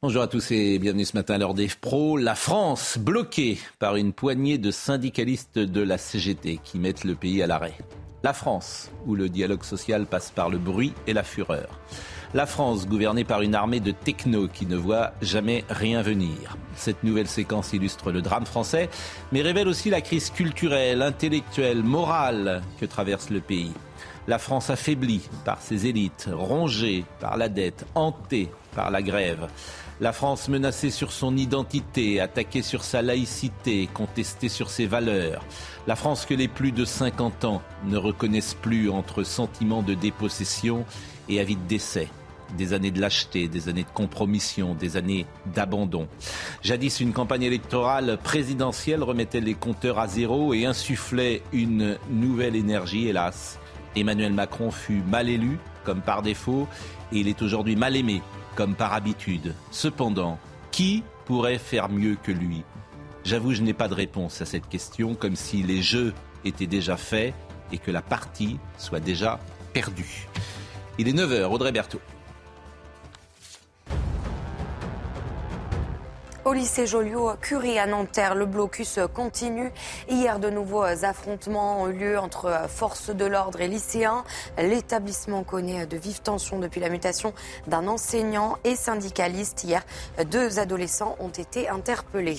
Bonjour à tous et bienvenue ce matin à l'heure des pros. La France bloquée par une poignée de syndicalistes de la CGT qui mettent le pays à l'arrêt. La France, où le dialogue social passe par le bruit et la fureur. La France, gouvernée par une armée de technos qui ne voit jamais rien venir. Cette nouvelle séquence illustre le drame français, mais révèle aussi la crise culturelle, intellectuelle, morale que traverse le pays. La France affaiblie par ses élites, rongée par la dette, hantée par la grève. La France menacée sur son identité, attaquée sur sa laïcité, contestée sur ses valeurs. La France que les plus de 50 ans ne reconnaissent plus entre sentiments de dépossession et avis de décès. Des années de lâcheté, des années de compromission, des années d'abandon. Jadis, une campagne électorale présidentielle remettait les compteurs à zéro et insufflait une nouvelle énergie, hélas. Emmanuel Macron fut mal élu, comme par défaut, et il est aujourd'hui mal aimé, comme par habitude. Cependant, qui pourrait faire mieux que lui? J'avoue, je n'ai pas de réponse à cette question, comme si les jeux étaient déjà faits et que la partie soit déjà perdue. Il est 9h, Audrey Berthaud. Au lycée Joliot-Curie à Nanterre, le blocus continue. Hier, de nouveaux affrontements ont eu lieu entre forces de l'ordre et lycéens. L'établissement connaît de vives tensions depuis la mutation d'un enseignant et syndicaliste. Hier, deux adolescents ont été interpellés.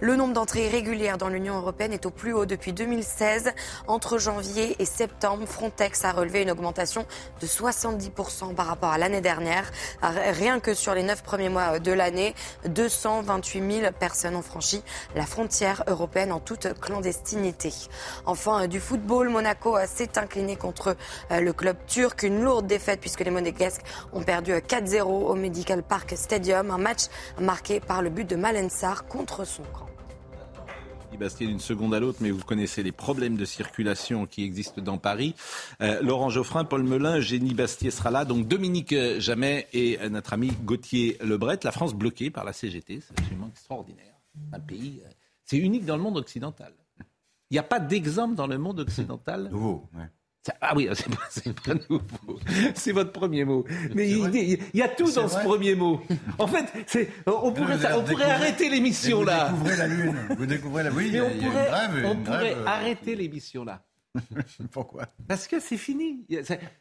Le nombre d'entrées irrégulières dans l'Union européenne est au plus haut depuis 2016. Entre janvier et septembre, Frontex a relevé une augmentation de 70% par rapport à l'année dernière. Rien que sur les neuf premiers mois de l'année, 220 28 000 personnes ont franchi la frontière européenne en toute clandestinité. Enfin, du football, Monaco s'est incliné contre le club turc. Une lourde défaite puisque les Monégasques ont perdu 4-0 au Medical Park Stadium. Un match marqué par le but de Malensar contre son camp. Bastien d'une seconde à l'autre, mais vous connaissez les problèmes de circulation qui existent dans Paris. Euh, Laurent Geoffrin, Paul Melun, Génie Bastier sera là. Donc Dominique Jamais et notre ami Gauthier Lebret. La France bloquée par la CGT, c'est absolument extraordinaire. Un pays, euh, c'est unique dans le monde occidental. Il n'y a pas d'exemple dans le monde occidental. Nouveau. Ah oui, c'est pas, nouveau. C'est votre premier mot. Mais il, il, y a tout dans ce premier mot. En fait, on pourrait, on pourrait arrêter l'émission là. Vous découvrez la Lune. Vous découvrez la Oui, Mais on pourrait, on arrêter l'émission là. Pourquoi? Parce que c'est fini.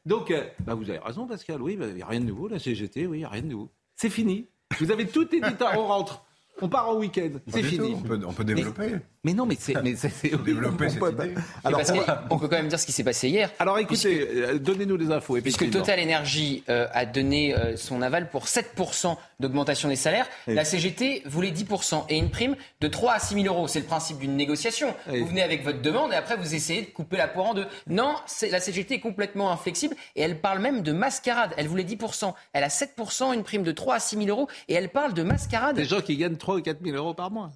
Donc, euh, bah, vous avez raison, Pascal. Oui, bah, il n'y a rien de nouveau. La CGT, oui, il n'y a rien de nouveau. C'est fini. Vous avez tout été. On rentre. On part en week-end. C'est fini. tout. On peut, on peut développer. Mais mais c'est. Mais c'est, Développer on cette peut- idée. Alors, Parce qu'on peut quand même dire ce qui s'est passé hier. alors écoutez, euh, donnez-nous les infos. Puisque. Total Energy euh, a donné euh, son aval pour 7% d'augmentation des salaires, Oui. la CGT voulait 10% et une prime de 3 à 6 000 euros. C'est le principe d'une négociation. Oui. Vous venez avec votre demande et après vous essayez de couper la poire en deux. Non, la CGT est complètement inflexible et elle parle même de mascarade. Elle voulait 10%. Elle a 7%, une prime de 3 à 6 000 euros et elle parle de mascarade. Des gens qui gagnent 3 ou 4 000 euros par mois.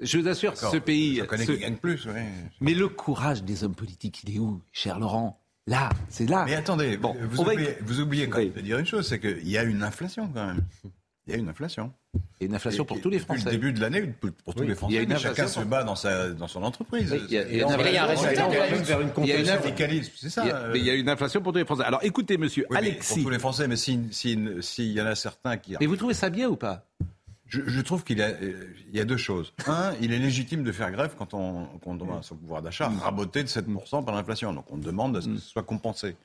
Je vous assure, ce pays. Je connais ce- qui gagne plus, oui. Mais le courage des hommes politiques, il est où, cher Laurent? Là, c'est là. Mais attendez, Bon, vous, va oubliez, vous oubliez quand Oui. même de dire une chose, c'est qu'il y a une inflation quand même. Il y a une inflation. Il y a une inflation Et- pour et tous les depuis Français. le début de l'année, pour, pour tous les il y a Français, une mais chacun inflation se bat dans, sa, dans son entreprise. Il y a- une inflation. inflation. euh, mais il y a une inflation pour tous les Français. Alors écoutez, monsieur oui, Alexis. Pour tous les Français, mais s'il si, s'il y en a certains qui... Mais vous trouvez ça bien ou pas? Je, je trouve qu'il y, a- euh, y a deux choses. Un, il est légitime de faire grève quand on, quand on demande son pouvoir d'achat raboté de 7% par l'inflation. Donc on demande à ce que ce soit compensé.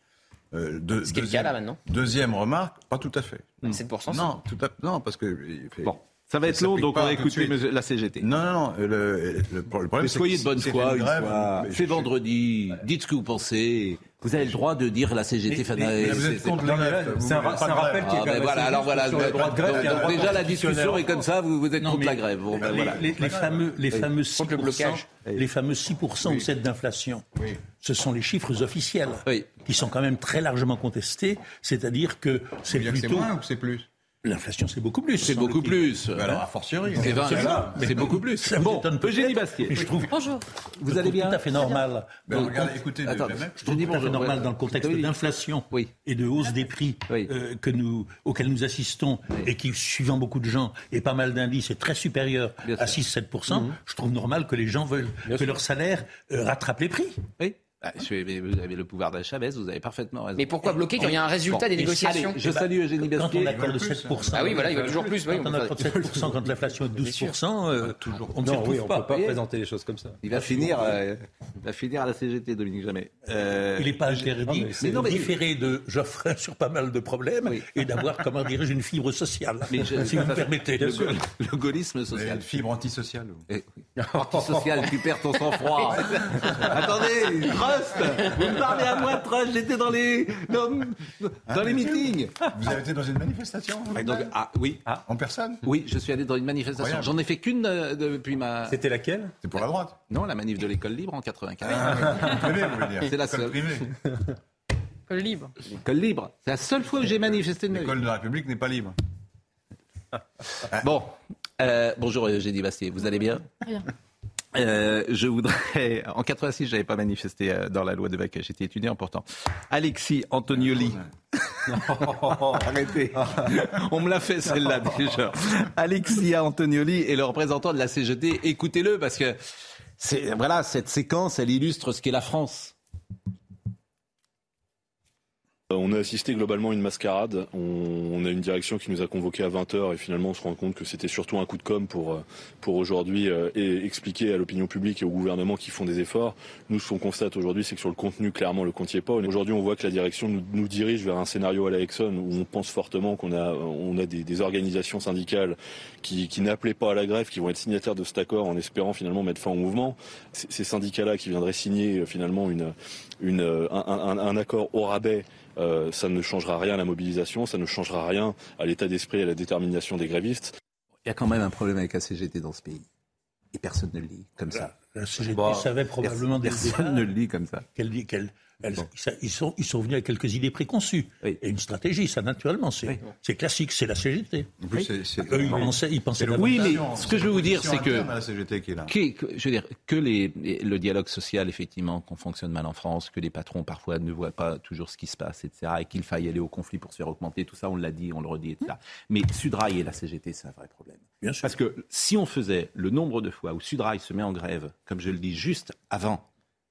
Euh, Ce qui est le cas deuxième- là maintenant. Deuxième remarque, pas tout à fait. 7%. Non, tout à, non parce que fait- Bon. Ça va être long, donc on va écouter la CGT. Non, non, non. Le, le, le problème, Mais c'est soyez de bonne foi, grève, C'est je- vendredi. Dites ce que vous pensez. Vous avez le droit de dire la CGT. fan- Mais c'est- vous êtes contre grèves. vous c'est un, rappel grève. qui est Ah, quand ben voilà, alors voilà. sur le droit de grève. déjà la discussion est comme ça. Vous vous êtes Non, contre mais- la grève. Bon, ben les, voilà. les- les fameux, les fameux 6%, Contre le blocage. les fameux 6% ou 7 d'inflation, Oui. ce sont les chiffres officiels Oui. qui sont quand même très largement contestés. C'est-à-dire que c'est que c'est plutôt moins ou c'est plus l'inflation, c'est beaucoup plus. C'est beaucoup plus. Ben Alors, a fortiori. C'est vingt- Absolument. c'est beaucoup plus. Ça Bon, Eugénie Bastier. mais je trouve, Bonjour. Vous allez bien tout à fait normal. Ben, regardez, écoutez, Attends, le mec. je trouve dis tout à fait normal ouais. dans le contexte Oui. d'inflation Oui. et de hausse des prix Oui. euh, que nous, auxquels nous assistons et qui, suivant beaucoup de gens et pas mal d'indices, est très supérieur Bien à sûr. 6-7%. Je trouve normal que les gens veulent que leur salaire euh, rattrape les prix. Oui. Ah, je suis- mais vous avez le pouvoir d'achat, baisse, vous avez parfaitement raison. Mais pourquoi bloquer quand il y a un résultat des négociations Allez, je salue Eugénie Quand Bastier. on accorde 7%. Ah oui, voilà, il va toujours plus. oui, Quand on accorde faire- 7%, quand l'inflation est de 12%, euh, on ne se Non, oui, on pas. peut pas Et- présenter les choses comme ça. Il va finir, euh, il va finir à la CGT, Dominique Jamais. Euh, Il n'est pas interdit mais non, mais- différer de Geoffrey sur pas mal de problèmes Oui. et d'avoir, comment dirais-je, une fibre sociale, Mais je- si vous me permettez. le, gaullisme social. une fibre antisociale. Eh, oui. Antisocial, tu perds ton sang-froid. Attendez, Trust Vous me parlez à moi, Trust J'étais dans les, dans, dans les meetings. Vous avez été dans une manifestation Ah, donc, ah, oui, En personne? Oui, je suis allé dans une manifestation. J'en ai fait qu'une euh, depuis ma... C'était laquelle? C'est pour la droite. Non, la manif de l'école libre en 95. Privé, vous voulez dire. C'est la seule. privée. École libre. L'école libre. C'est la seule fois où j'ai manifesté de ma. L'école de la République n'est pas libre. Bon, euh, bonjour Eugénie Bastier, vous allez bien? Rien. Euh, je voudrais. En 86, j'avais pas manifesté euh, dans la loi de Vaca. J'étais étudiant pourtant. Alexis Antonioli. Arrêtez. On me l'a fait celle-là déjà. Alexia Antonioli est le représentant de la CGT. Écoutez-le parce que c'est voilà cette séquence, elle illustre ce qu'est la France. Euh, On a assisté globalement à une mascarade. On, a une direction qui nous a convoqués à 20h et finalement on se rend compte que c'était surtout un coup de com pour, euh, aujourd'hui euh, et expliquer à l'opinion publique et au gouvernement qu'ils font des efforts. Nous, ce qu'on constate aujourd'hui, c'est que sur le contenu, clairement, le compte est pas. Aujourd'hui, on voit que la direction nous, dirige vers un scénario à la Exxon où on pense fortement qu'on a, des, organisations syndicales qui, qui n'appelaient pas à la grève, qui vont être signataires de cet accord en espérant finalement mettre fin au mouvement. Ces syndicats-là qui viendraient signer euh, finalement une, une, euh, un, un- un accord au rabais euh, ça ne changera rien à la mobilisation, ça ne changera rien à l'état d'esprit et à la détermination des grévistes. Il y a quand même un problème avec la CGT dans ce pays. Et personne ne le lit comme ça. La CGT Bah, savait probablement dès le Personne départ ne le lit comme ça. qu'elle dit Bon. ils, sont, ils sont venus avec quelques idées préconçues Oui. et une stratégie, ça naturellement, c'est Oui. classique, c'est la CGT. En plus, c'est- c'est Eux, ils pensaient, ils pensaient Oui, mais ce que je veux vous dire, c'est que- la CGT qui est là. Qui- que, je veux dire, que les, le dialogue social, effectivement, qu'on fonctionne mal en France, que les patrons parfois ne voient pas toujours ce qui se passe, etc., et qu'il faille aller au conflit pour se faire augmenter, tout ça, on l'a dit, on le redit, etc. Mais Sudrail et la CGT, c'est un vrai problème. Bien sûr. Parce que si on faisait le nombre de fois où Sudrail se met en grève, comme je le dis, juste avant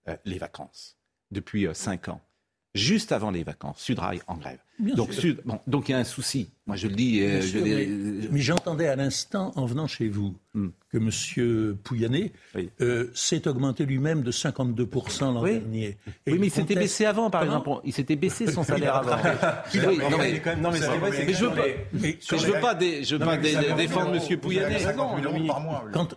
euh, les vacances, depuis euh, cinq ans, juste avant les vacances, Sudrail en grève. Bien donc, sûr. Sud- bon, donc il y a un souci. Moi, je le dis. euh, je mais, mais j'entendais à l'instant, en venant chez vous, Hmm. que M. Pouyanné Oui. euh, s'est augmenté lui-même de 52% l'an Oui. dernier. Et oui, mais il s'était conteste- baissé avant, par Comment exemple. Il s'était baissé son salaire avant. Oui, non, mais- non, mais c'est vrai, c'est mais que je veux pas, mais je veux pas, dé- je veux pas dé- défendre M. Pouyanné. 50 000 euros par mois. lui. quand,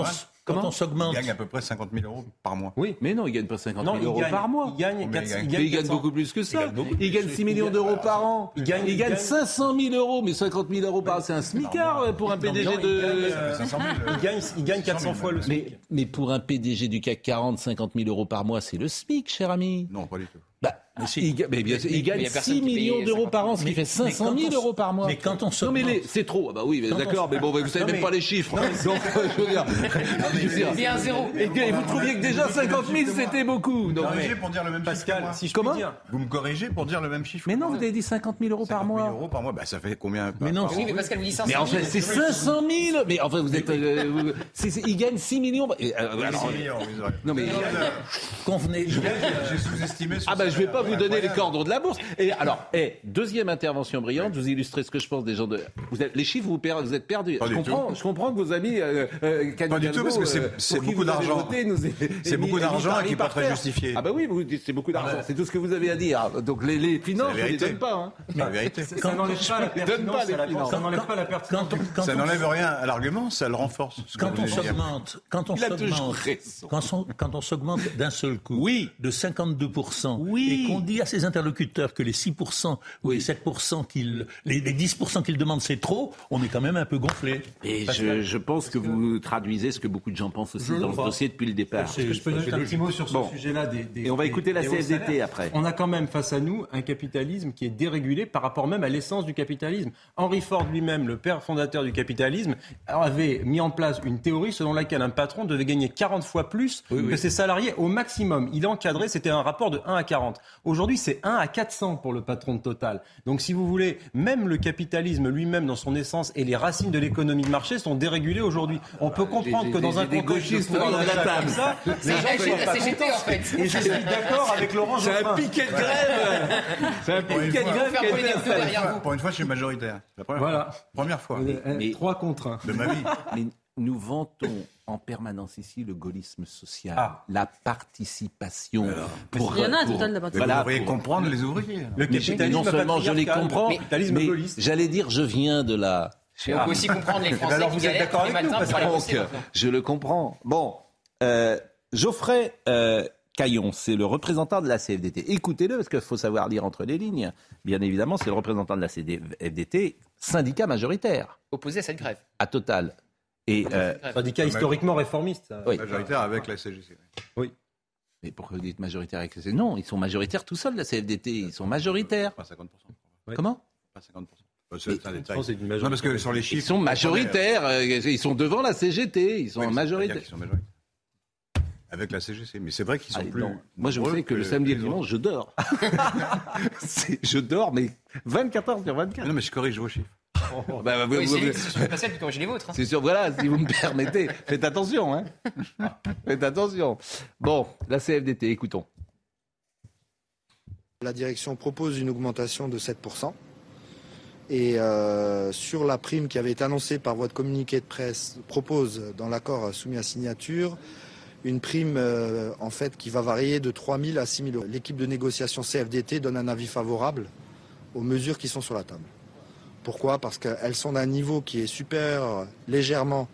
on se- quand on, s'augmente, Il gagne à peu près 50 000 euros par mois. Oui. Mais non, il gagne pas 50 000 Non, il euros gagne, par mois. il gagne, Combien il 400 gagne il Mais il gagne 400. beaucoup plus que ça. Il gagne plus. 6 millions d'euros par an. Il gagne- il gagne gagne- 500 000 euros, mais 50 000 euros par an, c'est un smicard euh, pour un PDG Non, de. euh, 500 000. Il gagne, il gagne 400 fois le SMIC. Mais, mais pour un PDG du CAC 40, 50 000 euros par mois, c'est le SMIC, cher ami. Non, pas du tout. Bah, il, ga- mais bien il mais gagne il personne 6 qui paye millions d'euros 50 par an, ce qui Mais- fait mais 500 quand 000 on s- euros par mois. mais quand on Non, mais c'est trop. Ah bah oui, mais d'accord, mais bon, vous savez même mais- pas les chiffres. Donc, je veux dire. je veux dire- Il y a un zéro. Et, vous trouviez que déjà 50 000 c'était beaucoup. Donc, corrigez pour dire le même Pascal, si je Comment. Vous me corrigez pour dire le même chiffre mais non, vous avez dit 50 000 euros par 50 000 mois. euros par mois, bah, ça fait combien? Mais non, Oui, mais Pascal vous dit 500 Mais en 000. fait, c'est 500 000 Mais enfin, vous êtes. euh, il gagne 6 millions. Euh, non, mais. convenez, J'ai sous-estimé. Ah, bah, je vais pas vous donner les cordons de la bourse. Et alors, eh, deuxième intervention brillante, vous illustrez ce que je pense des gens de. Vous êtes, les chiffres, vous, per- vous êtes perdus. Pas Je du comprends, tout. je comprends que vos amis. Euh, euh, Pas du tout, parce que c'est- euh, beaucoup d'argent. C'est est beaucoup d'argent qui est pas très justifié. Ah bah oui, vous dites c'est beaucoup d'argent. C'est tout ce que vous avez à dire. Donc les, les finances, je les vérité. donne pas. Hein. Vérité. Ça n'enlève pas la pertinence. Ça n'enlève pas la pertinence. Ça n'enlève rien à l'argument, ça le renforce. Quand on s'augmente, quand on s'augmente, raison. quand on, quand on s'augmente d'un seul coup, Oui. de 52%, Oui. Qu'on dit à ses interlocuteurs que les 6% ou les 7% qu'ils, les, les 10% qu'ils demandent c'est trop, on est quand même un peu gonflé. Et je, pense que vous traduisez ce que beaucoup de gens pensent aussi Je le dans ce crois. dossier depuis le départ. C'est- Est-ce que je peux donner un petit mot sur ce Bon. sujet-là des, des- Et on va des- écouter la des CFDT après. On a quand même face à nous un capitalisme qui est dérégulé par rapport même à l'essence du capitalisme. Henry Ford lui-même, le père fondateur du capitalisme, avait mis en place une théorie selon laquelle un patron devait gagner 40 fois plus que ses salariés au maximum. Il a encadré, c'était un rapport de 1 à 40. Aujourd'hui, c'est 1 à 400 pour le patron de Total. Donc si vous voulez, même le capitalisme lui-même dans son essence et les racines de l'économie de marché sont dérégulées aujourd'hui. On peut comprendre j'ai- que dans un contexte de la table. ça, les C'est gens CGT, en fait. Et je suis d'accord avec Laurent C'est un piquet de grève C'est un Pour une piquet de fois. grève qui. Pour une fois, je suis majoritaire. C'est La première Voilà. fois. Première fois 3 contre 1. de ma vie. Nous vantons en permanence ici le gaullisme social, Ah. la participation. Pour, Il y en a un pour- total de vous Voilà, devriez pour- comprendre les ouvriers. Le capitalisme non seulement je les comprends, mais j'allais dire je viens de la. On peut aussi comprendre les Français alors qui vous êtes d'accord avec nous, parce Donc, je le comprends. Bon, euh, Geoffrey euh, Caillon, c'est le représentant de la CFDT. Écoutez-le, parce qu'il faut savoir lire entre les lignes. Bien évidemment, c'est le représentant de la CFDT, syndicat majoritaire, Opposé à cette grève. à Total. Et, euh, Syndicat historiquement réformiste. oui. Majoritaire avec la CGC. Mais pourquoi vous dites majoritaire avec la CFDT Non, ils sont majoritaires tout seuls, la CFDT. Ils sont majoritaires. Pas 50%. Ouais. Comment? Pas 50%. Euh, C'est un Je détail. pense que c'est une Non, majorité. parce que sur les Ils chiffres. sont majoritaires. euh, Ils sont devant la CGT. Ils sont Oui, en majorité. majoritaires. Avec la CGC. Mais c'est vrai qu'ils sont Allez, plus. non. Moi, je sais que le samedi et le dimanche, je dors. Je dors, mais 24 heures sur 24. autres. Non, mais je corrige vos chiffres. Bah, bah, vous- Oui, vous- c'est c'est pas celle qui corrige les vôtres. hein. C'est sûr, voilà, si vous me permettez. Faites attention, hein. Faites attention. Bon, la CFDT, écoutons. La direction propose une augmentation de 7%. Et euh, sur la prime qui avait été annoncée par voie de communiqué de presse, propose dans l'accord soumis à signature une prime euh, en fait qui va varier de 3 000 à 6 000 euros. L'équipe de négociation CFDT donne un avis favorable aux mesures qui sont sur la table. Pourquoi? Parce qu'elles sont d'un niveau qui est supérieur légèrement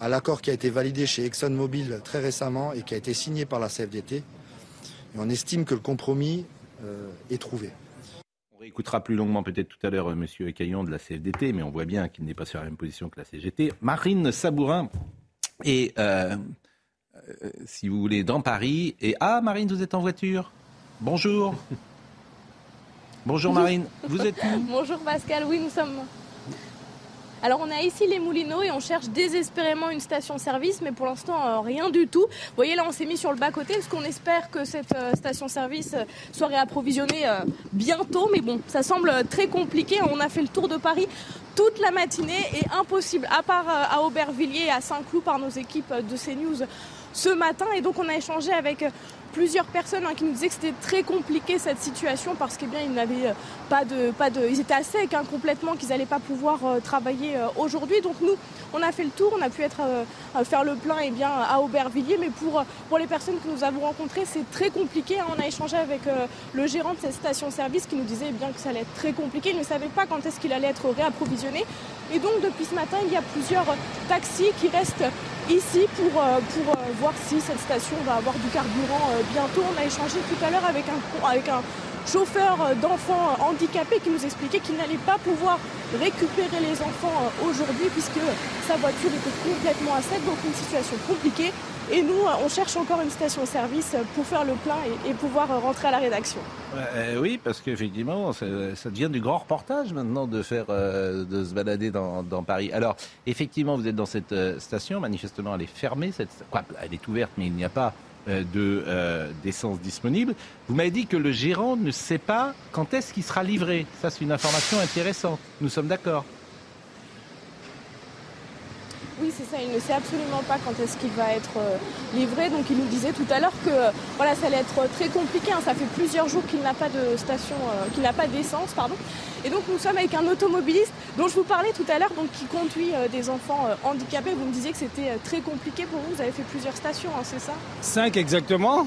à l'accord qui a été validé chez ExxonMobil très récemment et qui a été signé par la CFDT. Et on estime que le compromis euh, est trouvé. On réécoutera plus longuement peut-être tout à l'heure euh, Monsieur Caillon de la CFDT, mais on voit bien qu'il n'est pas sur la même position que la CGT. Marine Sabourin est, euh, euh, si vous voulez, dans Paris. Et ah, Marine, vous êtes en voiture. Bonjour. Bonjour Marine. Vous êtes où Bonjour Pascal, oui nous sommes. Alors on a ici les Moulineaux et on cherche désespérément une station-service, mais pour l'instant euh, rien du tout. Vous voyez là on s'est mis sur le bas-côté parce qu'on espère que cette euh, station-service euh, soit réapprovisionnée bientôt, mais bon ça semble très compliqué. On a fait le tour de Paris toute la matinée et impossible, à part à Aubervilliers et à Saint-Cloud par nos équipes de CNews ce matin. Et donc on a échangé avec plusieurs personnes hein, qui nous disaient que c'était très compliqué cette situation parce qu'ils n'avaient euh, pas de, pas de, ils étaient à sec hein, complètement, qu'ils n'allaient pas pouvoir euh, travailler euh, aujourd'hui. Donc nous, on a fait le tour, on a pu être faire le plein et bien à Aubervilliers, mais pour, pour les personnes que nous avons rencontrées, c'est très compliqué. hein. On a échangé avec le gérant de cette station-service qui nous disait eh bien que ça allait être très compliqué. Il ne savait pas quand est-ce qu'il allait être réapprovisionné. Et donc depuis ce matin, il y a plusieurs taxis qui restent ici pour, euh, euh, voir si cette station va avoir du carburant euh, bientôt. On a échangé tout à l'heure avec un, avec un chauffeur d'enfants handicapés qui nous expliquait qu'il n'allait pas pouvoir récupérer les enfants aujourd'hui puisque sa voiture était complètement à sec, donc une situation compliquée. Et nous, euh, on cherche encore une station-service pour faire le plein et, pouvoir euh, rentrer à la rédaction. Euh, oui, parce qu'effectivement, ça, devient du grand reportage maintenant de faire, de se balader dans, Paris. Alors, effectivement, vous êtes dans cette station. Manifestement, elle est fermée. Cette, quoi, elle est ouverte, mais il n'y a pas de d'essence disponible. Vous m'avez dit que le gérant ne sait pas quand est-ce qu'il sera livré. Ça, c'est une information intéressante. Nous sommes d'accord. Oui, c'est ça. Il ne sait absolument pas quand est-ce qu'il va être euh, livré. Donc, il nous disait tout à l'heure que euh, voilà, ça allait être très compliqué. hein. Ça fait plusieurs jours qu'il n'a pas de station, euh, qu'il n'a pas d'essence, pardon. Et donc, nous sommes avec un automobiliste dont je vous parlais tout à l'heure, donc qui conduit euh, des enfants euh, handicapés. Vous me disiez que c'était euh, très compliqué pour vous. Vous avez fait plusieurs stations, hein, c'est ça? 5 exactement.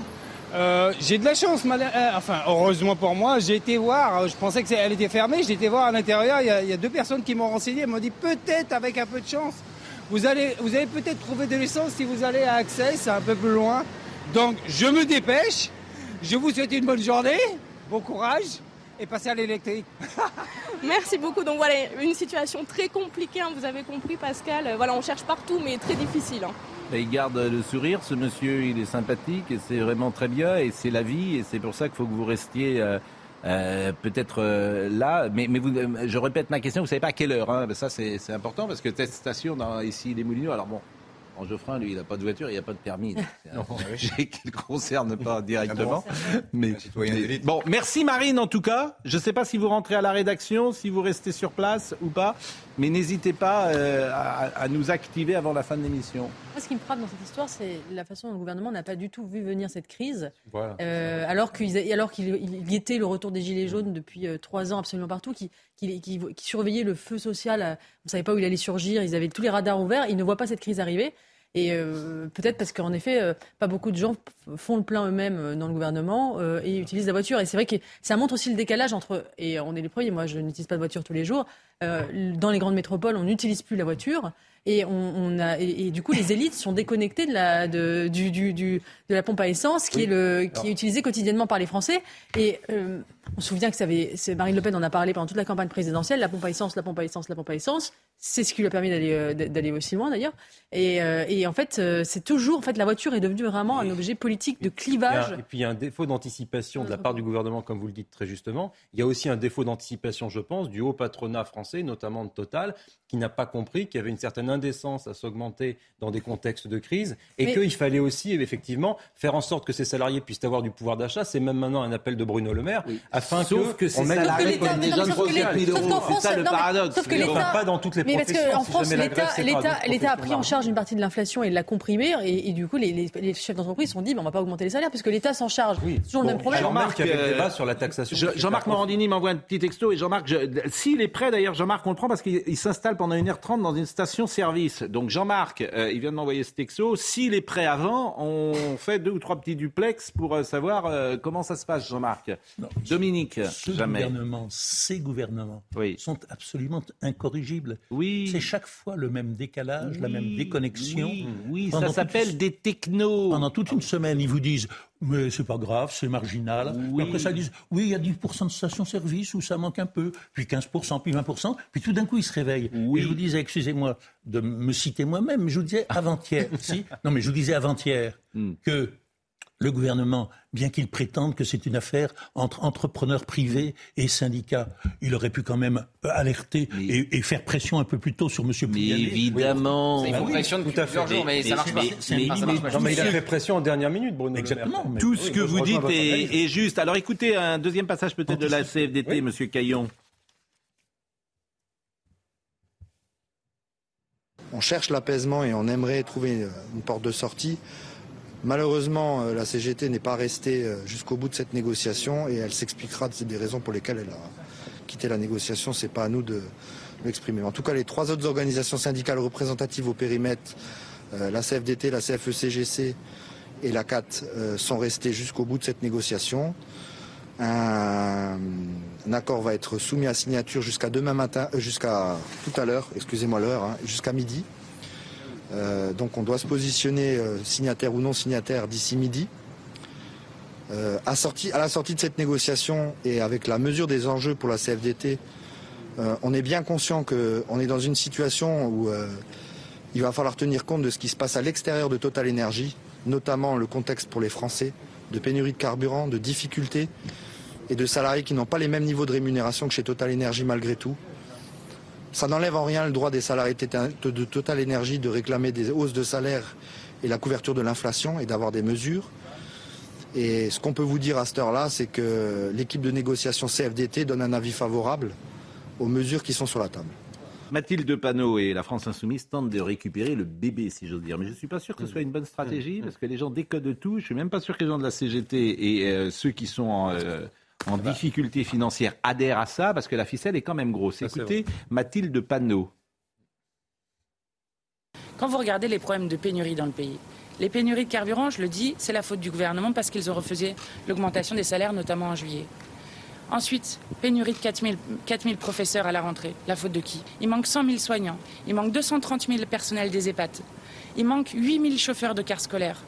Euh, j'ai de la chance, euh, enfin heureusement pour moi, j'ai été voir, euh, je pensais qu'elle était fermée, j'ai été voir à l'intérieur, il y, y a deux personnes qui m'ont renseigné, elles m'ont dit peut-être avec un peu de chance, vous allez, vous allez peut-être trouver de l'essence si vous allez à Accès, c'est un peu plus loin. Donc je me dépêche, je vous souhaite une bonne journée, bon courage et passez à l'électrique. Merci beaucoup. Donc voilà, une situation très compliquée, hein, vous avez compris Pascal. Euh, Voilà, on cherche partout, mais très difficile. hein. Et Il garde le sourire, ce monsieur, il est sympathique et c'est vraiment très bien et c'est la vie et c'est pour ça qu'il faut que vous restiez euh, euh, peut-être euh, là. Mais, vous, euh, je répète ma question, vous savez pas à quelle heure. Hein, ça c'est important parce que cette station dans, ici les Moulineaux, alors bon. En Geoffrin, lui, il n'a pas de voiture, il n'a pas de permis. C'est un sujet qui ne le concerne pas directement. Mais, mais- bon, merci Marine en tout cas. Je ne sais pas si vous rentrez à la rédaction, si vous restez sur place ou pas, mais n'hésitez pas euh, à, à nous activer avant la fin de l'émission. Ce qui me frappe dans cette histoire, c'est la façon dont le gouvernement n'a pas du tout vu venir cette crise. Voilà. Euh, alors qu'ils- alors qu'il il y était le retour des Gilets jaunes depuis euh, trois ans absolument partout, qui, qui, qui, qui surveillait le feu social, on ne savait pas où il allait surgir, ils avaient tous les radars ouverts, ils ne voient pas cette crise arriver. Et euh, peut-être parce qu'en effet, euh, pas beaucoup de gens font le plein eux-mêmes euh, dans le gouvernement euh, et utilisent la voiture. Et c'est vrai que ça montre aussi le décalage entre, et on est les premiers, moi je n'utilise pas de voiture tous les jours, euh, dans les grandes métropoles, on n'utilise plus la voiture. Et, on, on a, et, et du coup, les élites sont déconnectées de la, de, du, du, du- de la pompe à essence qui, est, le, qui est utilisée quotidiennement par les Français. Et euh, on se souvient que ça avait, Marine Le Pen en a parlé pendant toute la campagne présidentielle, la pompe à essence, la pompe à essence, la pompe à essence. C'est ce qui lui a permis d'aller, euh, d'aller aussi loin d'ailleurs. Et, euh, et en fait, c'est toujours, en fait, la voiture est devenue vraiment un objet politique de clivage. et puis il y a un défaut d'anticipation de la part du gouvernement, comme vous le dites très justement. Il y a aussi un défaut d'anticipation, je pense, du haut patronat français, notamment de Total, qui n'a pas compris qu'il y avait une certaine indécence à s'augmenter dans des contextes de crise et Mais- qu'il fallait aussi, effectivement, faire en sorte que ces salariés puissent avoir du pouvoir d'achat. C'est même maintenant un appel de Bruno Le Maire, afin Sauf que on ces mette- salariés Sauf que l'État- déjà mais non, mais sauf que de 30 000 l'État- sauf qu'en euros. C'est France, ça le paradoxe. sauf que l'État- pas dans toutes les Mais parce qu'en France, l'État a pris en charge une partie de l'inflation et l'a comprimée. Et, et du coup, les, les- les chefs d'entreprise se sont dit, mais on va pas augmenter les salaires puisque l'État s'en charge. C'est toujours le même problème. Jean-Marc, euh, débat sur la taxation. Jean-Marc Morandini m'envoie un petit texto et Jean-Marc, je- s'il est prêt d'ailleurs, Jean-Marc, on le prend parce qu'il il s'installe pendant 1h30 dans une station-service. Donc Jean-Marc, euh, il vient de m'envoyer ce texto. S'il est prêt avant, on fait deux ou trois petits duplex pour euh, savoir euh, comment ça se passe, Jean-Marc. Dominique, Ce jamais. gouvernement, ces gouvernements Oui. sont absolument incorrigibles. Oui. C'est chaque fois le même décalage, la même déconnexion. Oui, ça s'appelle des technos. Pendant toute une semaine, ils vous disent mais c'est pas grave, c'est marginal. Oui. Après ça, disent oui, il y a 10% de stations-service où ça manque un peu, puis 15%, puis 20%, puis tout d'un coup, ils se réveillent. Oui. Et je vous disais, excusez-moi de me citer moi-même, mais je vous disais avant-hier, si, non mais je vous disais avant-hier Hmm. que le gouvernement, bien qu'il prétende que c'est une affaire entre entrepreneurs privés et syndicats, il aurait pu quand même euh, alerter Mais- et, et faire pression un peu plus tôt sur M. Mais Plianet. évidemment. Ils font pression depuis tout à fait. plusieurs jours, mais, Mais- ça marche pas. mais- mais-. Non, il a fait pression en dernière minute, Bruno. Le Maire. Exactement. Tout oui, ce que vous dites est, est juste. Alors écoutez un deuxième passage peut-être de la CFDT, Oui. Monsieur Caillon. On cherche l'apaisement et on aimerait trouver une porte de sortie. Malheureusement, euh, la CGT n'est pas restée euh, jusqu'au bout de cette négociation et elle s'expliquera des raisons pour lesquelles elle a quitté la négociation. C'est pas à nous de l'exprimer. En tout cas, les trois autres organisations syndicales représentatives au périmètre, euh, la CFDT, la CFE-CGC et la CAT, sont restées jusqu'au bout de cette négociation. Un, accord va être soumis à signature jusqu'à demain matin, jusqu'à tout à l'heure, excusez-moi l'heure, hein, jusqu'à midi. Euh, donc on doit se positionner euh, signataire ou non signataire d'ici midi. Euh, à, à la sortie de cette négociation et avec la mesure des enjeux pour la CFDT, on est bien conscient qu'on est dans une situation où il va falloir tenir compte de ce qui se passe à l'extérieur de Total Energy, notamment le contexte pour les Français, de pénurie de carburant, de difficultés et de salariés qui n'ont pas les mêmes niveaux de rémunération que chez Total Energy malgré tout. Ça n'enlève en rien le droit des salariés de de Total Energy de réclamer des hausses de salaire et la couverture de l'inflation et d'avoir des mesures. Et ce qu'on peut vous dire à cette heure-là, c'est que l'équipe de négociation CFDT donne un avis favorable aux mesures qui sont sur la table. Mathilde Panot et la France Insoumise tentent de récupérer le bébé, si j'ose dire. Mais je ne suis pas sûr que ce soit une bonne stratégie, parce que les gens décodent tout. Je ne suis même pas sûr que les gens de la CGT et euh, ceux qui sont en, euh, en difficulté financière adhèrent à ça, parce que la ficelle est quand même grosse. Ça, c'est Écoutez Mathilde Panot. Quand vous regardez les problèmes de pénurie dans le pays, les pénuries de carburant, je le dis, c'est la faute du gouvernement parce qu'ils ont refusé l'augmentation des salaires, notamment en juillet. Ensuite, pénurie de 4000 4000 professeurs à la rentrée. La faute de qui? Il manque 100 000 soignants. Il manque 230 000 personnels des EHPAD. Il manque 8 000 chauffeurs de cars scolaires.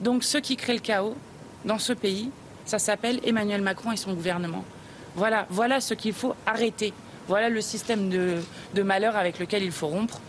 Donc ceux qui créent le chaos dans ce pays, ça s'appelle Emmanuel Macron et son gouvernement. Voilà, voilà ce qu'il faut arrêter. Voilà le système de, de malheur avec lequel il faut rompre.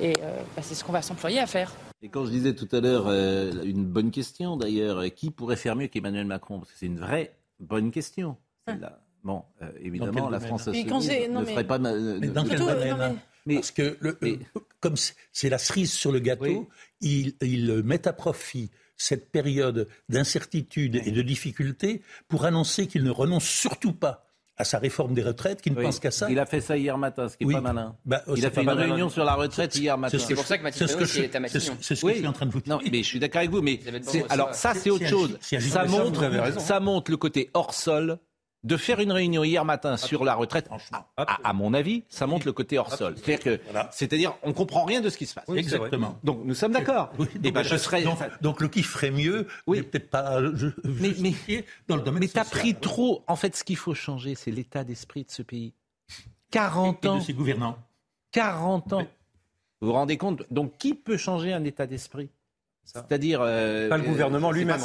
Et euh, bah, c'est ce qu'on va s'employer à faire. Et quand je disais tout à l'heure, euh, une bonne question d'ailleurs, euh, qui pourrait faire mieux qu'Emmanuel Macron? Parce que c'est une vraie bonne question. celle-là. Bon, euh, évidemment, la France Mais quand non, ne mais- ferait pas... ma- Mais dans quel domaine? non, mais- Mais- Parce que le, mais- euh, comme c'est- c'est la cerise sur le gâteau, Oui. ils, ils mettent à profit cette période d'incertitude et de difficulté pour annoncer qu'ils ne renoncent surtout pas à sa réforme des retraites, qu'ils ne Oui. pensent qu'à ça. Il a fait ça hier matin, ce qui est Oui. pas malin. Bah, oh, il c'est a fait une malin. réunion sur la retraite hier matin. ce C'est pour ça que Mathilde c'est ce Panot, que il je- est à c'est ce- Matignon. c'est ce que Oui. je suis en train de vous dire. Non, mais je suis d'accord avec vous, mais c'est- alors ça- ça c'est c'est autre chose. c'est Ça montre, ça montre le côté hors sol de faire une réunion hier matin sur la retraite. À, à- à mon avis, ça montre le côté hors sol. C'est-à-dire que, Voilà. c'est-à-dire, on comprend rien de ce qui se passe. Oui. Exactement. Donc nous sommes d'accord. Oui, Et donc, ben je serais. donc, donc le qui ferait mieux Oui. peut-être pas euh, je- Mais- dans le domaine Mais t'as pris trop. En fait, ce qu'il faut changer, c'est l'état d'esprit de ce pays. 40 Et de ans. ses gouvernants. 40 ans. Vous vous rendez compte? Donc, qui peut changer un état d'esprit? C'est-à-dire. euh, Pas le gouvernement c'est lui-même,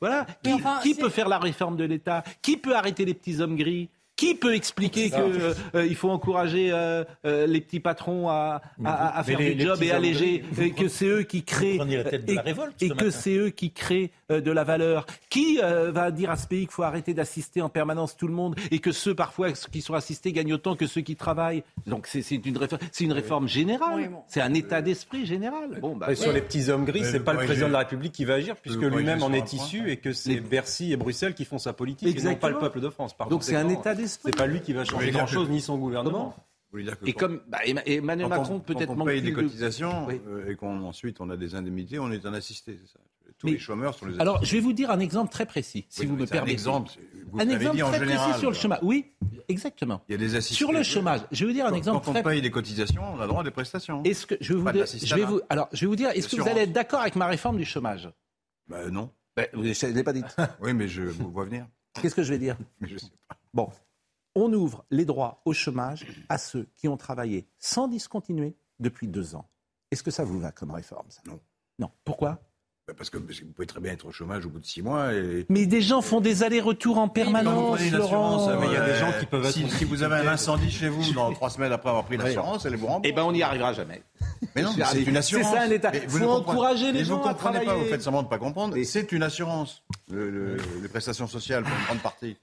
voilà. Qui, enfin, qui c'est- peut faire la réforme de l'État? Qui peut arrêter les petits hommes gris? Qui peut expliquer qu'il faut encourager euh, euh, les petits patrons à, à- à Mais faire les- du les job petits et alléger, gris, et que c'est eux qui créent prenez la tête de et, la révolte et que c'est eux qui créent euh, de la valeur. Qui euh, va dire à ce pays qu'il faut arrêter d'assister en permanence tout le monde et que ceux parfois qui sont assistés gagnent autant que ceux qui travaillent? Donc c'est une réforme, c'est une réforme générale, c'est un état d'esprit général. Bon, bah, Et sur les petits hommes gris, c'est pas le président de la République qui va agir, puisque lui-même en est issu et que c'est Bercy et Bruxelles qui font sa politique, et non pas le peuple de France. Par Donc c'est un état d'esprit. C'est pas lui qui va changer grand-chose, que- ni son gouvernement. Vous voulez dire que Et comme bah, Emma- Emmanuel Macron peut-être quand on manque paye des de- cotisations Oui. euh, et qu'on ensuite on a des indemnités, on est un assisté. c'est ça. Tous Mais- les chômeurs sont les Alors, je vais vous dire un exemple très précis, si Oui, vous me c'est un permettez. exemple. Vous un l'avez exemple dit en très général, précis sur le chômage. Oui, exactement. Il y a des assistés. Sur le chômage, je vais vous dire un Quand- exemple Quand on très paye des cotisations, on a droit à des prestations. Est-ce que je vais vous, Pas de dire- l'assistanat. je vais vous alors je vais vous dire est-ce que vous allez être d'accord avec ma réforme du chômage? Ben non. ben, vous- Je ne l'ai pas dit. Oui, mais je vous vois venir. Qu'est-ce que je vais dire? Je sais pas. Bon, on ouvre les droits au chômage à ceux qui ont travaillé sans discontinuer depuis deux ans. Est-ce que ça vous va comme réforme ça? Non. Non. Pourquoi? Ben parce, que, parce que vous pouvez très bien être au chômage au bout de six mois et. Mais des gens font des allers-retours en vous permanence. Laurent. mais il y a des gens qui peuvent si, être si vous avez un incendie chez vous dans trois semaines après avoir pris l'assurance, elle est vous rembourse. Eh ben, on n'y arrivera jamais. Mais non, c'est une assurance. C'est ça un état. Vous faut ne comprenez- encourager les mais gens vous à comprenez pas, travailler. vous faites semblant de ne pas comprendre. C'est une assurance, le- le- les prestations sociales pour une grande partie.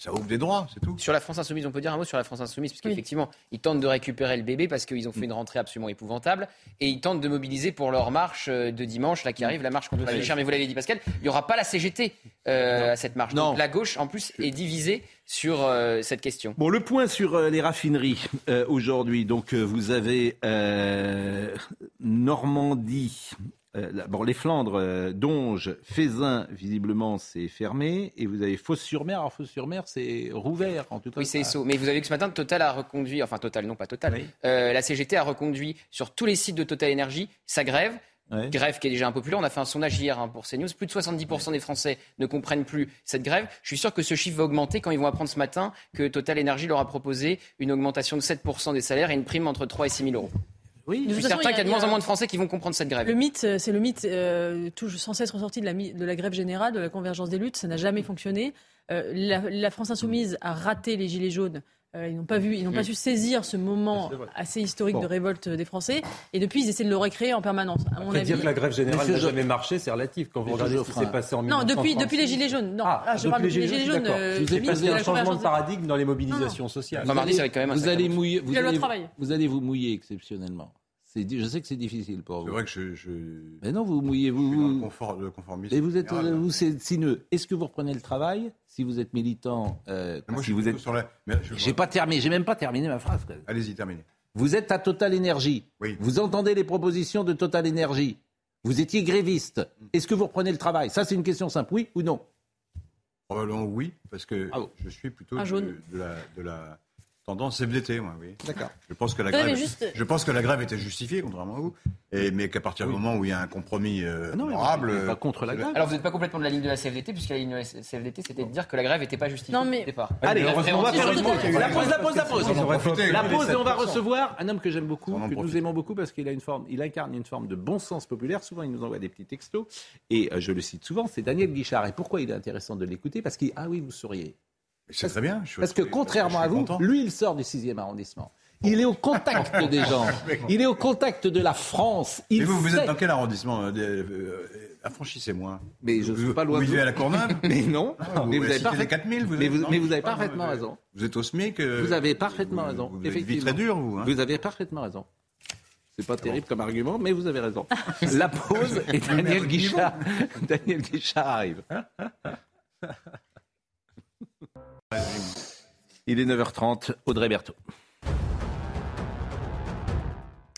Ça ouvre des droits, c'est tout. Sur la France Insoumise, on peut dire un mot sur la France Insoumise, parce qu'effectivement, ils tentent de récupérer le bébé parce qu'ils ont fait une rentrée absolument épouvantable et ils tentent de mobiliser pour leur marche euh, de dimanche, là qui arrive, la marche contre la vie. Mais vous l'avez dit, Pascal, il n'y aura pas la CGT euh, à cette marche. Non. Donc la gauche, en plus, est divisée sur euh, cette question. Bon, le point sur euh, les raffineries euh, aujourd'hui. Donc, euh, vous avez euh, Normandie. Euh, bon, les Flandres, euh, Donge, Fézin, visiblement, c'est fermé. Et vous avez Fos-sur-Mer. Alors, Fos-sur-Mer, c'est rouvert, en tout cas. Oui, c'est SO. Mais vous avez vu que ce matin, Total a reconduit, enfin Total, non pas Total, euh, la CGT a reconduit sur tous les sites de Total Énergie sa grève. Ouais. Grève qui est déjà impopulaire. On a fait un sondage hier hein, pour CNews. Plus de 70% des Français ne comprennent plus cette grève. Je suis sûr que ce chiffre va augmenter quand ils vont apprendre ce matin que Total Énergie leur a proposé une augmentation de 7% des salaires et une prime entre 3 et 6 000 euros. Oui, Je suis toute façon, certain il y a- qu'il y a de moins en moins de Français qui vont comprendre cette grève. Le mythe, c'est le mythe euh, toujours sans cesse ressorti de la, de grève générale, de la convergence des luttes. Ça n'a jamais fonctionné. Euh, la, la France insoumise a raté les gilets jaunes. Euh, ils n'ont pas vu, ils n'ont pas su saisir ce moment assez historique Bon. de révolte des Français. Et depuis, ils essaient de le recréer en permanence. À mon Après, avis. dire que la grève générale n'a jamais marché, c'est relatif. Quand vous regardez ce qui s'est passé en Non, depuis, 1936. depuis les gilets jaunes. Non, Ah, Ah, je parle les gilets jaunes. euh, Je vous ai de un changement de paradigme dans les mobilisations sociales. Quand même un vous allez mouiller, vous allez, vous allez vous mouiller exceptionnellement. C'est je sais que c'est difficile pour C'est vous. vrai que je, je, Mais non, vous mouillez, je suis dans le, vous. confort, le conformisme. Et vous êtes, général. vous c'est sinueux. Est-ce que vous reprenez le travail si vous êtes militant euh, Moi, je Si suis vous êtes. sur la- mais je- J'ai pas terminé, j'ai même pas terminé ma phrase. Allez-y, terminez. Vous êtes à Total Énergie. Vous entendez les propositions de Total Énergie. Vous étiez gréviste. Est-ce que vous reprenez le travail? Ça, c'est une question simple. Oui ou non? Probablement oui, parce que je suis plutôt Un de, jaune. de la, de la tendance CFDT, moi, oui. D'accord. Je pense que la Non, grève, mais juste- je pense que la grève était justifiée, contrairement à vous, et, mais qu'à partir du moment où il y a un compromis euh, non, mais honorable, on n'est pas euh, contre la grève. Alors vous n'êtes pas complètement de la ligne de la CFDT, puisque la ligne de la CFDT, c'était de dire que la grève n'était pas justifiée Non, mais- au départ. Allez, La on va faire une La pause, la pause, la pause. La pause et on va 7%. recevoir un homme que j'aime beaucoup, que nous aimons beaucoup parce qu'il a une forme, il incarne une forme de bon sens populaire. Souvent, il nous envoie des petits textos et euh, je le cite souvent. C'est Daniel Guichard. Et pourquoi il est intéressant de l'écouter? Parce qu'il ah oui, vous souriez. C'est très bien. je Parce que contrairement à vous, content. lui, il sort du 6e arrondissement. Il est au contact des gens. Il est au contact de la France. Il Mais vous, vous êtes dans quel arrondissement euh, euh, Affranchissez-moi. Mais je ne suis Vous- pas loin vous vivez vous. à la Courneuve Mais non. Ah, mais vous avez citez parfait- les 4000, vous mais vous, mais vous avez pas, parfaitement vous- raison. Vous êtes au SMIC. euh, Vous avez parfaitement vous- raison. Vous effectivement. très dure, vous. hein. Vous avez parfaitement raison. C'est pas terrible comme argument, mais vous avez raison. La pause et Daniel Guichard. Daniel Guichard arrive. Il est 9h30, Audrey Berthaud.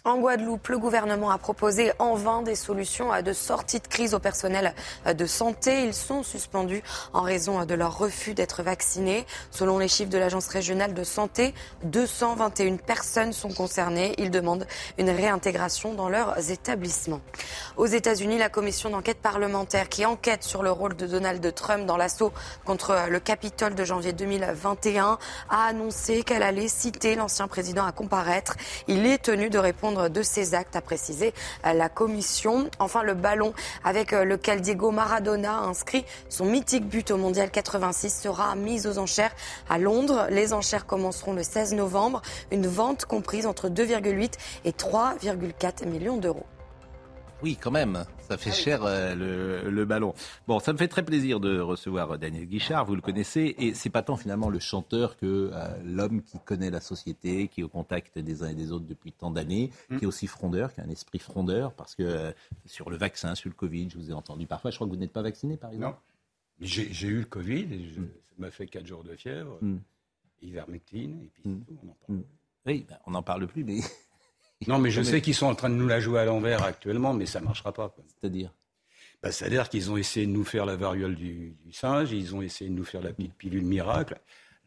En Guadeloupe, le gouvernement a proposé en vain des solutions de sortie de crise au personnel de santé. Ils sont suspendus en raison de leur refus d'être vaccinés. Selon les chiffres de l'Agence régionale de santé, 221 personnes sont concernées. Ils demandent une réintégration dans leurs établissements. Aux États-Unis, la commission d'enquête parlementaire qui enquête sur le rôle de Donald Trump dans l'assaut contre le Capitole de janvier 2021 a annoncé qu'elle allait citer l'ancien président à comparaître. Il est tenu de répondre de ses actes, a précisé la commission. Enfin, le ballon avec lequel Diego Maradona a inscrit son mythique but au Mondial 86 sera mis aux enchères à Londres. Les enchères commenceront le 16 novembre. Une vente comprise entre 2,8 et 3,4 millions d'euros. Oui, quand même, ça fait cher euh, le, le ballon. Bon, ça me fait très plaisir de recevoir euh, Daniel Guichard, vous le connaissez, et c'est pas tant finalement le chanteur que euh, l'homme qui connaît la société, qui est au contact des uns et des autres depuis tant d'années, qui est aussi frondeur, qui a un esprit frondeur, parce que euh, sur le vaccin, sur le Covid, je vous ai entendu parfois, je crois que vous n'êtes pas vacciné par exemple Non. J'ai eu le Covid, et je- ça m'a fait 4 jours de fièvre, Mm. ivermectine, et puis c'est tout, on en parle. Mm. Oui, ben, on n'en parle plus, mais Non, mais je sais qu'ils sont en train de nous la jouer à l'envers actuellement, mais ça ne marchera pas. c'est-à-dire? Bah, C'est-à-dire qu'ils ont essayé de nous faire la variole du, du singe, ils ont essayé de nous faire la pi- pilule miracle.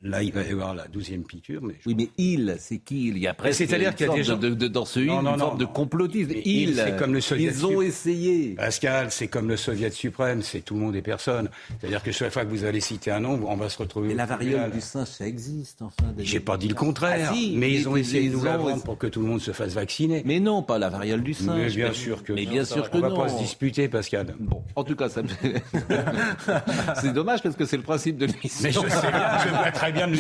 Là, il va y avoir la douzième piqûre. Mais je- Oui, mais il, c'est qui il Il y a presque c'est-à-dire qu'il y a des gens- de, de- dans ce il, Non, non, une non, sorte de complotisme. Mais Il, il, c'est comme le soviet ils ont essayé. Pascal, c'est comme le soviet suprême, c'est tout le monde et personne. C'est-à-dire que chaque fois que vous allez citer un nom, on va se retrouver. Mais la variole du singe, ça existe, enfin. J'ai pas dit le contraire, Ah, si, mais ils ont essayé de nous la vendre pour que tout le monde se fasse vacciner. Mais non, pas la variole du singe. Mais bien sûr que Mais bien sûr que on va pas se disputer, Pascal. Bon, en tout cas, ça c'est dommage parce que c'est le principe de l'émission. Mais je sais bien, je vois très bien le,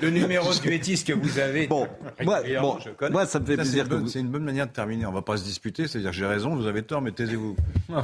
le numéro de duettiste que vous avez. Bon, moi, bon, je connais. moi, ça me fait Ça, C'est plaisir une, que bonne- vous... c'est une bonne manière de terminer. On va pas se disputer, c'est-à-dire j'ai raison, vous avez tort, mais taisez-vous.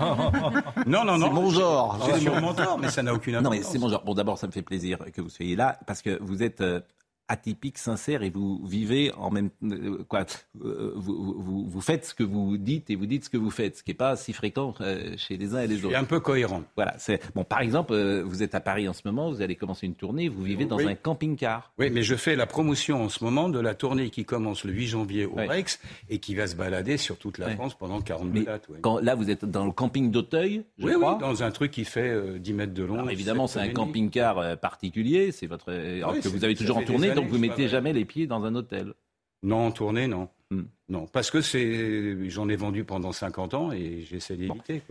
Non, non, non. C'est mon genre. C'est sûrement tort, mais ça n'a aucune Non, importance. mais c'est mon genre. Bon, d'abord, ça me fait plaisir que vous soyez là parce que vous êtes euh, atypique, sincère et vous vivez en même euh, quoi. euh, vous, vous, vous faites ce que vous dites et vous dites ce que vous faites, ce qui n'est pas si fréquent euh, chez les uns et les Je autres. un peu cohérent. Voilà. C'est bon. Par exemple, vous êtes à Paris en ce moment. Vous allez commencer une tournée. Vous vivez dans Oui. un camping-car. Oui, mais je fais la promotion en ce moment de la tournée qui commence le 8 janvier au Ouais. Rex et qui va se balader sur toute la. France pendant 42 Mais dates. oui. quand, là, vous êtes dans le camping d'Auteuil, je Oui, crois. oui, dans un truc qui fait euh, 10 mètres de long. Alors, évidemment, c'est un 7,5. camping-car particulier. C'est votre alors Oui, que vous avez toujours en tournée, donc vous mettez jamais les pieds dans un hôtel. Non, en tournée, non. Hmm. Non, parce que c'est, j'en ai vendu pendant 50 ans et j'essaie d'éviter.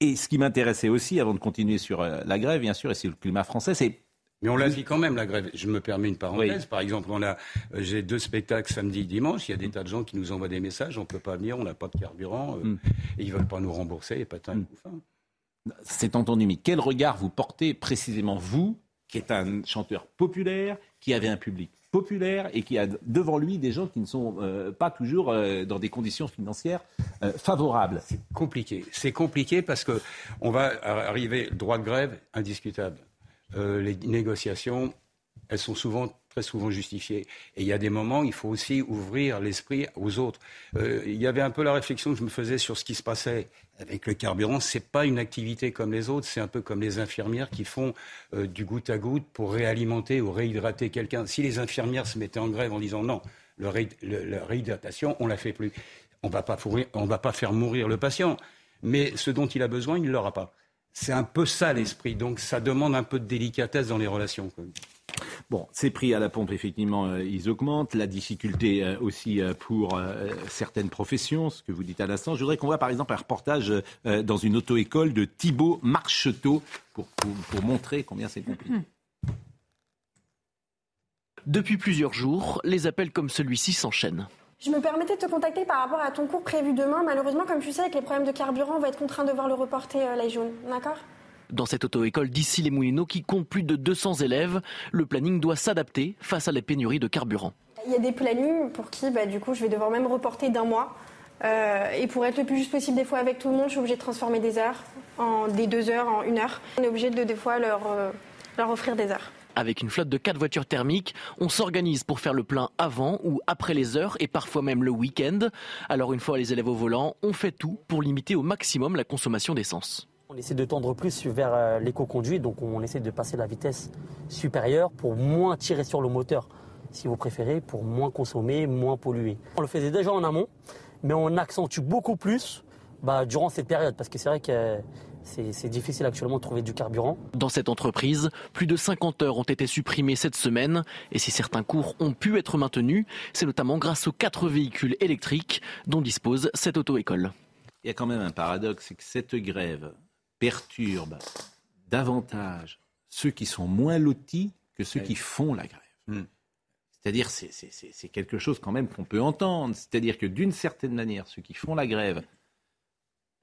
Et ce qui m'intéressait aussi, avant de continuer sur euh, la grève, bien sûr, et sur le climat français, c'est Mais on la vit quand même, la grève. Je me permets une parenthèse. Par exemple, on a, euh, j'ai deux spectacles samedi et dimanche. Il y a des tas de gens qui nous envoient des messages. On peut pas venir, on n'a pas de carburant. euh, Mm. Et ils veulent pas nous rembourser. Et pas tant Mm. de fin. c'est entendu. Mais quel regard vous portez précisément, vous, qui êtes un chanteur populaire, qui avez un public populaire et qui a devant lui des gens qui ne sont euh, pas toujours euh, dans des conditions financières euh, favorables compliqué. C'est compliqué parce que on va arriver droit de grève indiscutable. Les négociations, elles sont souvent très souvent justifiées. Et il y a des moments, il faut aussi ouvrir l'esprit aux autres. Euh, il y avait un peu la réflexion que je me faisais sur ce qui se passait avec le carburant. C'est pas une activité comme les autres. C'est un peu comme les infirmières qui font euh, du goutte à goutte pour réalimenter ou réhydrater quelqu'un. Si les infirmières se mettaient en grève en disant non. La réhydratation, on la fait plus. On va pas va pas faire mourir le patient, mais ce dont il a besoin, il ne l'aura pas. C'est un peu ça l'esprit. Donc ça demande un peu de délicatesse dans les relations. Bon, ces prix à la pompe, effectivement, euh, ils augmentent. La difficulté euh, aussi euh, pour certaines professions, ce que vous dites à l'instant. Je voudrais qu'on voit par exemple un reportage dans une auto-école de Thibaut Marcheteau pour, pour montrer combien c'est compliqué. Depuis plusieurs jours, les appels comme celui-ci s'enchaînent. Je me permettais de te contacter par rapport à ton cours prévu demain. Malheureusement, comme tu sais, avec les problèmes de carburant, on va être contraint de voir le reporter, euh, jaune. D'accord? Dans cette auto-école d'ici les Moulineaux qui compte plus de 200 élèves, le planning doit s'adapter face à la pénurie de carburant. Il y a des plannings pour qui, bah, du coup, je vais devoir même reporter d'un mois. Euh, et pour être le plus juste possible des fois avec tout le monde, je suis obligée de transformer des heures, en, des deux heures en une heure. On est obligé de des fois leur, euh, leur offrir des heures. Avec une flotte de quatre voitures thermiques, on s'organise pour faire le plein avant ou après les heures et parfois même le week-end. Alors une fois les élèves au volant, on fait tout pour limiter au maximum la consommation d'essence. On essaie de tendre plus vers euh, l'éco-conduit, donc on essaie de passer la vitesse supérieure pour moins tirer sur le moteur, si vous préférez, pour moins consommer, moins polluer. On le faisait déjà en amont, mais on accentue beaucoup plus bah, durant cette période, parce que c'est vrai que c'est difficile actuellement de trouver du carburant. Dans cette entreprise, plus de 50 heures ont été supprimées cette semaine. Et si certains cours ont pu être maintenus, c'est notamment grâce aux quatre véhicules électriques dont dispose cette auto-école. Il y a quand même un paradoxe, c'est que cette grève perturbe davantage ceux qui sont moins lotis que ceux qui font la grève. Hmm. C'est-à-dire, c'est quelque chose quand même qu'on peut entendre. C'est-à-dire que d'une certaine manière, ceux qui font la grève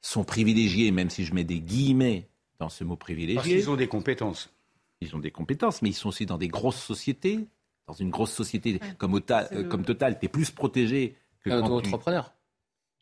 sont privilégiés, même si je mets des guillemets dans ce mot privilégié. Parce qu'ils ont des compétences. Ils ont des compétences, mais ils sont aussi dans des grosses sociétés. Dans une grosse société comme, euh, comme Total, tu es plus protégé que quand auto-entrepreneur.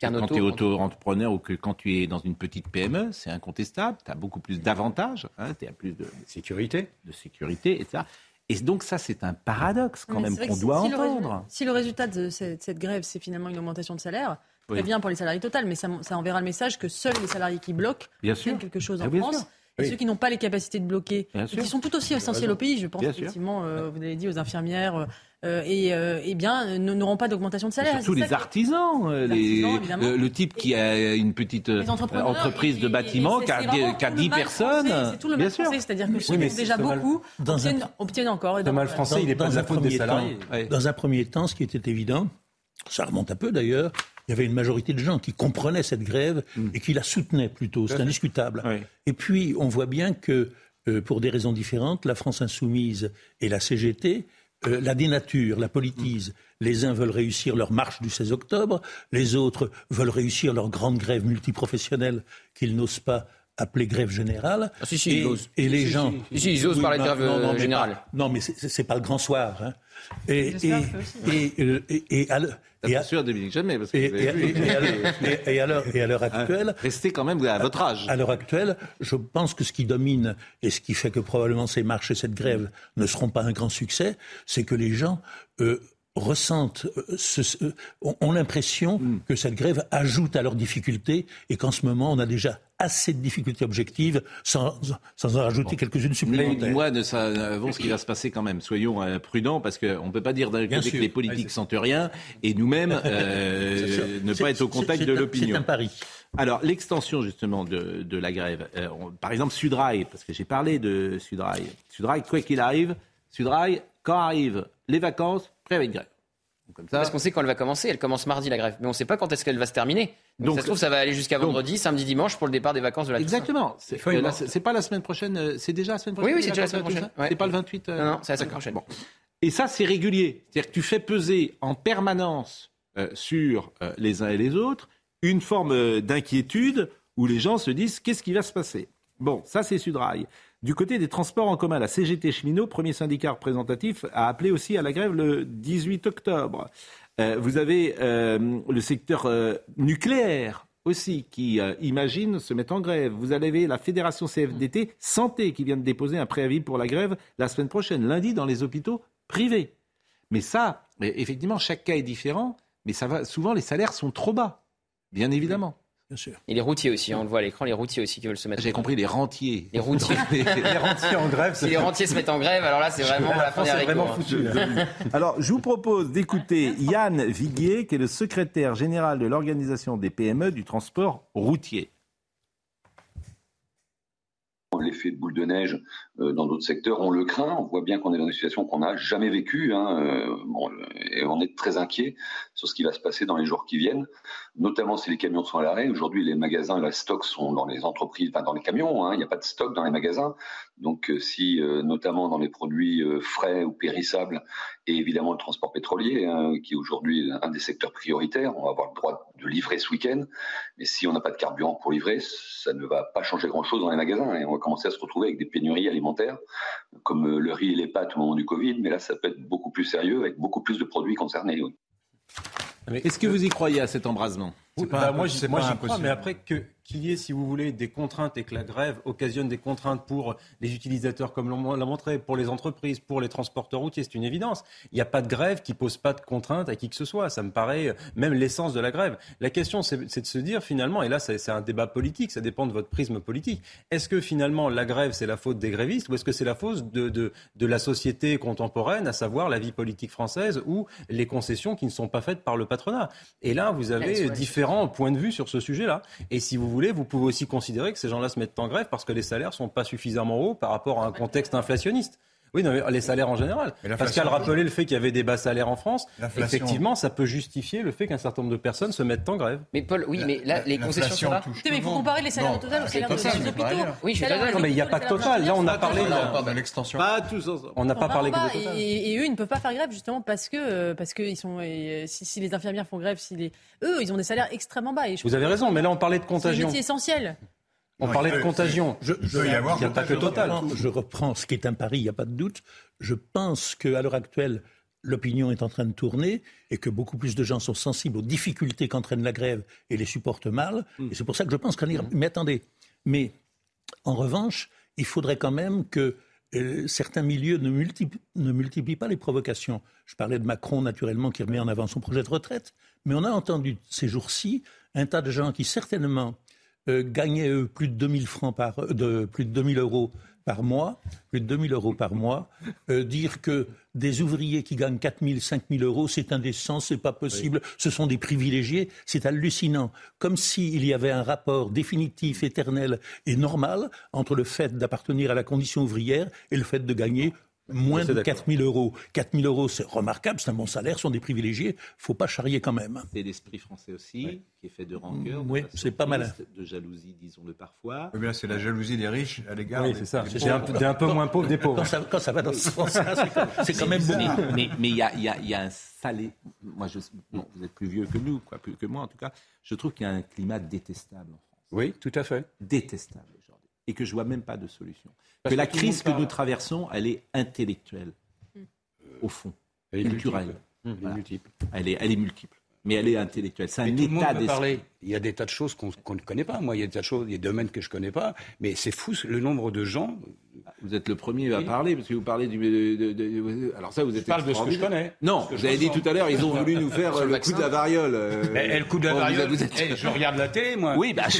Quand tu es auto-entrepreneur ou que quand tu es dans une petite PME, c'est incontestable. Tu as beaucoup plus d'avantages. Hein, tu as plus de, sécurité. De sécurité, etc. Et donc ça, c'est un paradoxe quand même qu'on doit entendre. si le résultat de cette grève, c'est finalement une augmentation de salaire, Très bien pour les salariés total, mais ça, enverra le message que seuls les salariés qui bloquent bien quelque chose en ah, France. Et ceux qui n'ont pas les capacités de bloquer, et qui sont tout aussi essentiels au pays, je pense effectivement, euh, vous l'avez dit, aux infirmières, euh, et, euh, eh bien, n'auront pas d'augmentation de salaire. Surtout les artisans, le type qui a une petite entreprise de bâtiment qui a, 10 personnes. C'est tout le mal français, c'est-à-dire que ceux qui ont déjà beaucoup obtiennent, encore. Le mal français, il n'est pas de la faute des salariés. Dans un premier temps, ce qui était évident, ça remonte un peu d'ailleurs, il y avait une majorité de gens qui comprenaient cette grève mm. et qui la soutenaient plutôt. C'est indiscutable. Et puis, on voit bien que, euh, pour des raisons différentes, la France insoumise et la CGT euh, la dénature, la politise. Les uns veulent réussir leur marche du 16 octobre, les autres veulent réussir leur grande grève multiprofessionnelle qu'ils n'osent pas appeler grève générale. Ah, si, si, et, ils osent. et les gens. Si, ils osent parler de grève non, non, générale. non, mais c'est pas le grand soir. Hein. Et, et, et, et, sûr, Dominique, jamais. Parce que et, à l'heure actuelle. Restez quand même à votre âge. À l'heure actuelle, je pense que ce qui domine et ce qui fait que probablement ces marches et cette grève ne seront pas un grand succès, c'est que les gens euh, ressentent, euh, ce, ont l'impression hmm. que cette grève ajoute à leurs difficultés et qu'en ce moment, on a déjà assez de difficultés objectives sans, sans en rajouter quelques-unes supplémentaires. Moi, de savons ce qui va se passer quand même. Soyons euh, prudents parce qu'on ne peut pas dire d'un côté que les politiques sentent rien et nous-mêmes euh, ne pas être au contact de l'opinion. C'est un pari. Alors, l'extension justement de, de la grève. par exemple, Sudrail, parce que j'ai parlé de Sudrail. Sudrail, quoi qu'il arrive, Sudrail, quand arrivent les vacances, préavis de grève. Comme ça. Parce qu'on sait quand elle va commencer. Elle commence mardi la grève, mais on ne sait pas quand est-ce qu'elle va se terminer. Donc, ça se trouve, ça va aller jusqu'à vendredi, samedi, dimanche pour le départ des vacances de la Exactement. C'est pas la semaine prochaine. Euh, c'est déjà la semaine prochaine. Oui, oui, c'est déjà la semaine prochaine. C'est pas le 28. Euh, non, non, c'est la semaine prochaine. Et ça, c'est régulier. C'est-à-dire que tu fais peser en permanence euh, sur les uns et les autres une forme d'inquiétude où les gens se disent qu'est-ce qui va se passer? Bon, ça c'est Sudrail. Du côté des transports en commun, la CGT Cheminot, premier syndicat représentatif, a appelé aussi à la grève le 18 octobre. Euh, vous avez euh, le secteur euh, nucléaire aussi qui imagine se mettre en grève. Vous avez la fédération CFDT Santé qui vient de déposer un préavis pour la grève la semaine prochaine, lundi, dans les hôpitaux privés. Mais ça, effectivement, chaque cas est différent, mais souvent les salaires sont trop bas, bien évidemment. Bien sûr. Et les routiers aussi, hein, on le voit à l'écran, les routiers aussi qui veulent se mettre. J'ai compris les rentiers. Les routiers. les rentiers en grève. Si les rentiers se mettent en grève, alors là, c'est vraiment la, fin des haricots. Hein. Alors, je vous propose d'écouter Yann Viguier, qui est le secrétaire général de l'Organisation des PME du transport routier. L'effet de boule de neige euh, dans d'autres secteurs, on le craint. On voit bien qu'on est dans une situation qu'on n'a jamais vécue. Hein, euh, bon, et on est très inquiet sur ce qui va se passer dans les jours qui viennent, notamment si les camions sont à l'arrêt. Aujourd'hui, les magasins et la stock sont dans les entreprises, enfin dans les camions. Hein, il n'y a pas de stock dans les magasins. Donc, euh, si notamment dans les produits frais ou périssables, et évidemment le transport pétrolier, hein, qui est aujourd'hui un des secteurs prioritaires, on va avoir le droit de livrer ce week-end. Mais si on n'a pas de carburant pour livrer, ça ne va pas changer grand-chose dans les magasins. Et on va commencer à se retrouver avec des pénuries alimentaires, comme le riz et les pâtes au moment du Covid. Mais là, ça peut être beaucoup plus sérieux, avec beaucoup plus de produits concernés. Est-ce que vous y croyez à cet embrasement? Bah, Moi, j'y crois, mais après que qu'il y ait, si vous voulez, des contraintes et que la grève occasionne des contraintes pour les utilisateurs, comme l'on l'a montré, pour les entreprises, pour les transporteurs routiers, c'est une évidence. Il n'y a pas de grève qui pose pas de contraintes à qui que ce soit. Ça me paraît euh, même l'essence de la grève. La question, c'est de se dire finalement, et là, c'est un débat politique, ça dépend de votre prisme politique. Est-ce que finalement la grève, c'est la faute des grévistes ou est-ce que c'est la faute de, de, de la société contemporaine, à savoir la vie politique française ou les concessions qui ne sont pas faites par le patronat? Et là, vous avez différents points de vue sur ce sujet-là. Et si vous voulez, vous pouvez aussi considérer que ces gens-là se mettent en grève parce que les salaires ne sont pas suffisamment hauts par rapport à un contexte inflationniste. Oui, non, mais les salaires en général. Pascal rappelait le fait qu'il y avait des bas salaires en France. Effectivement, ça peut justifier le fait qu'un certain nombre de personnes se mettent en grève. Mais Paul, oui, mais là, les concessions sont là. Mais il faut comparer les salaires au total aux salaires des hôpitaux. Oui, je suis Non, mais il n'y a pas que total. Là, on a parlé de l'extension. Pas tous On n'a pas parlé que de total. Et eux, ils ne peuvent pas faire grève justement parce que parce que ils sont si les infirmières font grève, si les eux, ils ont des salaires extrêmement bas. Vous avez raison, mais là, on parlait de contagion. C'est essentiel. On parlait de contagion. Je, il n'y a, pas que total. Je reprends ce qui est un pari, il n'y a pas de doute. Je pense qu'à l'heure actuelle, l'opinion est en train de tourner et que beaucoup plus de gens sont sensibles aux difficultés qu'entraîne la grève et les supportent mal. Mm. Et c'est pour ça que je pense qu'on ira. Mais attendez, mais en revanche, il faudrait quand même que euh, certains milieux ne multiplient, ne multiplient pas les provocations. Je parlais de Macron, naturellement, qui remet en avant son projet de retraite, mais on a entendu ces jours-ci un tas de gens qui, certainement, euh, gagnaient eux, plus de 2000 francs par, euh, de, plus de 2000 euros par mois, plus de 2000 euros par mois, euh, dire que des ouvriers qui gagnent 4000, 5000 euros, c'est indécent, c'est pas possible, ce sont des privilégiés, c'est hallucinant. Comme s'il y avait un rapport définitif, éternel et normal entre le fait d'appartenir à la condition ouvrière et le fait de gagner moins de 4 000 euros. 4 000 euros, c'est remarquable, c'est un bon salaire, sont des privilégiés. faut pas charrier quand même. C'est l'esprit français aussi, qui est fait de rancœur, oui, c'est pas mal. de jalousie, disons-le parfois. Oui, c'est la jalousie des riches à l'égard. Oui, c'est ça. C'est un, un, peu moins pauvre des pauvres. Quand ça, va dans ce sens-là, c'est quand même beaucoup. Mais il y, a, y, a, y, a, un salé. Moi, je, vous êtes plus vieux que nous, quoi, plus que moi en tout cas. Je trouve qu'il y a un climat détestable en France. Oui, tout à fait. Détestable. Et que je vois même pas de solution que la crise que nous traversons, elle est intellectuelle, au fond, elle est culturelle. Elle est multiple. Elle est, elle est multiple. Mais elle est intellectuelle. C'est un état d'esprit. Il y a des tas de choses qu'on ne connaît pas. Moi, il y a des tas de choses, il y a des domaines que je ne connais pas. Mais c'est fou le nombre de gens vous êtes le premier à parler, parce que vous parlez du. De, alors ça, vous êtes. Je parle de ce que je connais. Non, vous avez dit tout à l'heure, ils ont voulu nous faire le, coup de la variole. Euh... Mais, le coup de la variole. Vous êtes... Eh, je regarde la télé, moi. Oui, bah. Je...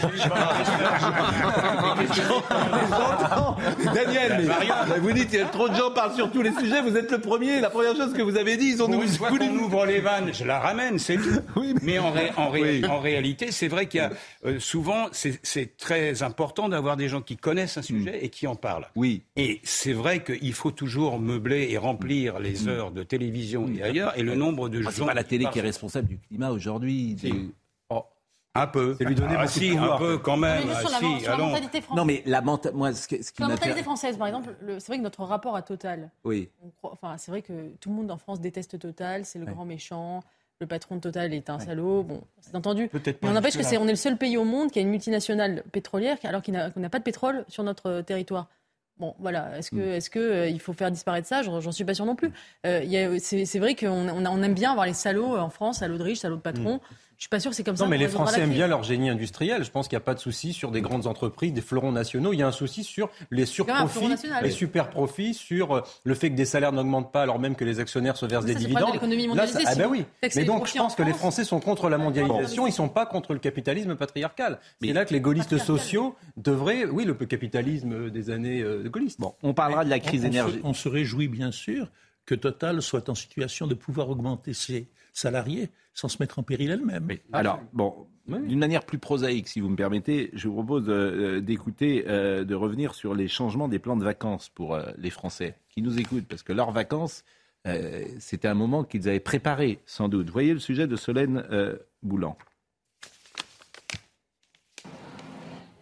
Daniel, mais, vous dites, il y a trop de gens parlent sur tous les sujets. Vous êtes le premier. La première chose que vous avez dit, ils ont nous. Soit qu'on ouvre les vannes, je la ramène, c'est tout. Oui, mais, en, en, en, réalité, c'est vrai qu'il y a euh, souvent, c'est très important d'avoir des gens qui connaissent un sujet et qui en parlent. Oui. Et c'est vrai qu'il faut toujours meubler et remplir les heures de télévision et ailleurs, et le nombre de gens. C'est pas la télé qui est responsable du climat aujourd'hui. Oh, un peu. C'est lui donner ah, si, un peu quand même. Ah, si, la, mentalité française. Non, mais la, moi, ce, qui la mentalité française, par exemple, c'est vrai que notre rapport à Total. Oui. enfin, c'est vrai que tout le monde en France déteste Total, c'est le grand méchant. Le patron de Total est un salaud. Bon, c'est entendu. Mais on n'empêche que c'est on est le seul pays au monde qui a une multinationale pétrolière alors qu'on n'a pas de pétrole sur notre territoire. Bon, voilà. Est-ce que, mm. est-ce que euh, il faut faire disparaître ça? J'en suis pas sûr non plus. Euh, c'est vrai qu'on on, aime bien avoir les salauds en France, salauds de riches, salauds de patrons. Je suis pas sûr que c'est comme ça. Non, mais les Français aiment bien leur génie industriel. Je pense qu'il n'y a pas de souci sur des grandes entreprises, des fleurons nationaux. Il y a un souci sur les surprofits, les oui. super profits, sur euh, le fait que des salaires n'augmentent pas alors même que les actionnaires se versent Mais des dividendes. de l'économie Là, ça- ah ben oui. Mais donc je pense que les. Français sont contre la mondialisation. Ils sont pas contre le capitalisme patriarcal. C'est là que les gaullistes sociaux devraient, oui, le capitalisme des années euh, gaullistes. Bon, on parlera de la crise énergétique. On se réjouit bien sûr que Total soit en situation de pouvoir augmenter ses salariés sans se mettre en péril elle-même. Alors, bon, d'une manière plus prosaïque, si vous me permettez, je vous propose euh, d'écouter, euh, de revenir sur les changements des plans de vacances pour euh, les Français qui nous écoutent, parce que leurs vacances, euh, c'était un moment qu'ils avaient préparé, sans doute. Voyez le sujet de Solène euh, Boulan.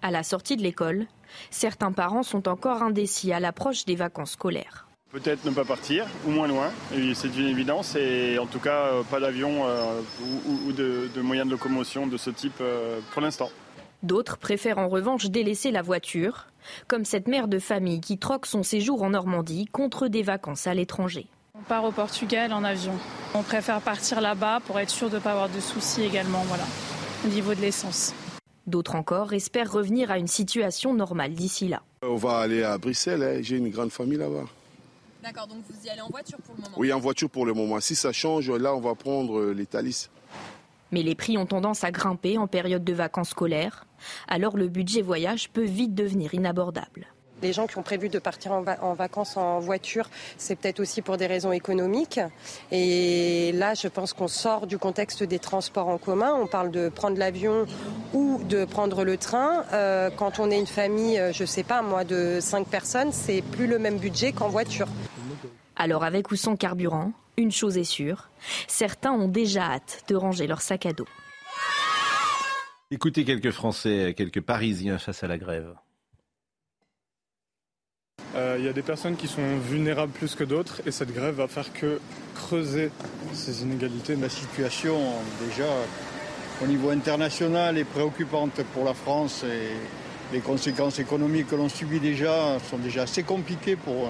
À la sortie de l'école, certains parents sont encore indécis à l'approche des vacances scolaires. Peut-être ne pas partir, ou moins loin, c'est une évidence, et en tout cas euh, pas d'avion euh, ou de, de moyens de locomotion de ce type euh, pour l'instant. D'autres préfèrent en revanche délaisser la voiture, comme cette mère de famille qui troque son séjour en Normandie contre des vacances à l'étranger. On part au Portugal en avion. On préfère partir là-bas pour être sûr de ne pas avoir de soucis également, voilà, au niveau de l'essence. D'autres encore espèrent revenir à une situation normale d'ici là. On va aller à Bruxelles, hein. j'ai une grande famille là-bas. D'accord, donc vous y allez en voiture pour le moment Oui, en voiture pour le moment. Si ça change, là, on va prendre euh, les Thalys. Mais les prix ont tendance à grimper en période de vacances scolaires, alors le budget voyage peut vite devenir inabordable. Les gens qui ont prévu de partir en, va- en vacances en voiture, c'est peut-être aussi pour des raisons économiques. Et là, je pense qu'on sort du contexte des transports en commun. On parle de prendre l'avion ou de prendre le train. Euh, quand on est une famille, euh, je sais pas moi, de 5 personnes, c'est plus le même budget qu'en voiture. Alors avec ou sans carburant, une chose est sûre, certains ont déjà hâte de ranger leur sac à dos. Écoutez quelques Français, quelques Parisiens face à la grève. Euh, Il y a des personnes qui sont vulnérables plus que d'autres, et cette grève va faire que creuser ces inégalités. La situation, déjà, au niveau international, est préoccupante pour la France et les conséquences économiques que l'on subit déjà sont déjà assez compliquées pour,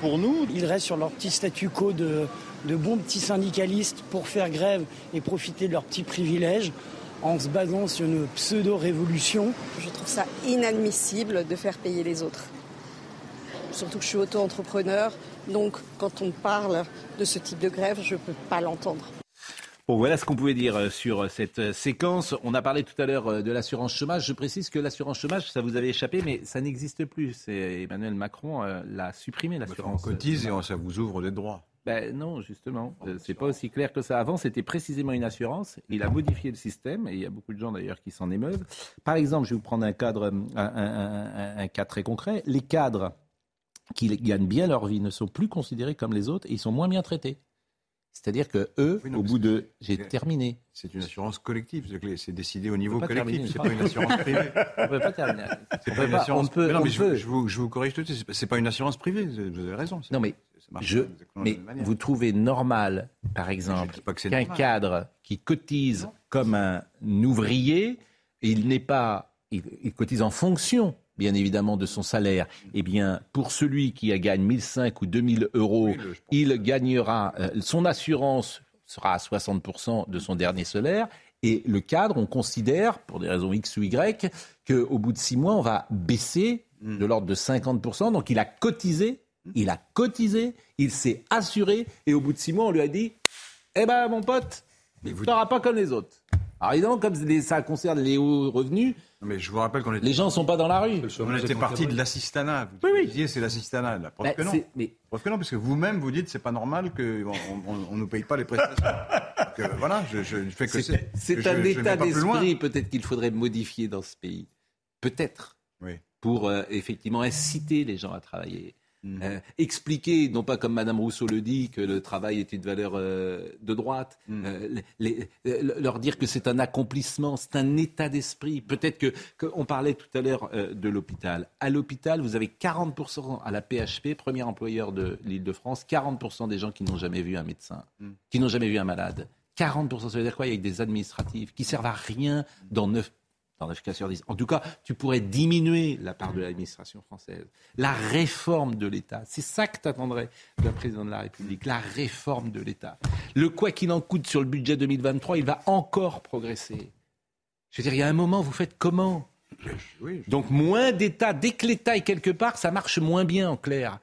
pour nous. Ils restent sur leur petit statu quo de, de bons petits syndicalistes pour faire grève et profiter de leurs petits privilèges en se basant sur une pseudo-révolution. Je trouve ça inadmissible de faire payer les autres. Surtout que je suis auto-entrepreneur, donc quand on parle de ce type de grève, je ne peux pas l'entendre. Bon, voilà ce qu'on pouvait dire euh, sur euh, cette euh, séquence. On a parlé tout à l'heure de l'assurance chômage. Je précise que l'assurance chômage, ça vous avait échappé, mais ça n'existe plus. C'est Emmanuel Macron euh, l'a supprimé, l'assurance. On cotise et on- ça vous ouvre des droits. Ben non, justement, Euh, c'est pas aussi clair que ça. Avant, c'était précisément une assurance. Il a modifié le système et il y a beaucoup de gens d'ailleurs qui s'en émeuvent. Par exemple, je vais vous prendre un cadre, un, un- un- un cas très concret. Les cadres qui gagnent bien leur vie ne sont plus considérés comme les autres et ils sont moins bien traités. C'est-à-dire que eux, au bout de, j'ai terminé. C'est une assurance collective, c'est décidé au niveau collectif, c'est pas une assurance privée. On peut pas terminer. On pas peut une pas- assurance on peut- Mais non, on mais je, peut. je vous, je vous corrige tout de suite, c'est pas- une assurance privée, vous avez raison. Non mais, je, mais vous trouvez normal, par exemple, qu'un cadre qui cotise comme un ouvrier, il n'est pas, il, il cotise en fonction, bien évidemment, de son salaire. Eh bien, pour celui qui a gagne 1005 ou 2000 euros, il gagnera, euh, son assurance sera à 60% de son dernier salaire. Et le cadre, on considère, pour des raisons X ou Y, qu'au bout de six mois, on va baisser Hmm. de l'ordre de 50%. Donc il a cotisé, il a cotisé, il s'est assuré, et au bout de six mois, on lui a dit Eh ben, mon pote, tu n'auras pas comme les autres. Alors évidemment, comme ça concerne les hauts revenus, mais je vous rappelle qu'on était... les gens ne sont pas dans la rue. On était parti de l'assistanat. Vous disiez c'est l'assistanat. La preuve Bah, que non. mais- Preuve que non, parce que vous-même vous dites c'est pas normal qu'on on, on nous paye pas les prestations. Donc, euh, voilà, je, je fais que C'est c'est. un je état d'esprit peut-être qu'il faudrait modifier dans ce pays. Peut-être. Pour euh, effectivement inciter les gens à travailler. Mhm. Euh, expliquer, non pas comme Madame Rousseau le dit, que le travail est une valeur euh, de droite, Mhm. euh, les- leur dire que c'est un accomplissement, c'est un état d'esprit. Peut-être que, que- on parlait tout à l'heure de l'hôpital. À l'hôpital, vous avez 40% à la PHP, premier employeur de l'Île-de-France, 40% des gens qui n'ont jamais vu un médecin, Mhm. qui n'ont jamais vu un malade. 40%, ça veut dire quoi? Il y a des administratifs qui servent à rien dans neuf dans 9 cas sur 10. En tout cas, tu pourrais diminuer la part de l'administration française. La réforme de l'État, c'est ça que tu attendrais d'un président de la République, la réforme de l'État. Le quoi qu'il en coûte sur le budget 2023, il va encore progresser. Je veux dire, il y a un moment, vous faites comment? Donc moins d'État. Dès que l'État est quelque part, ça marche moins bien en clair.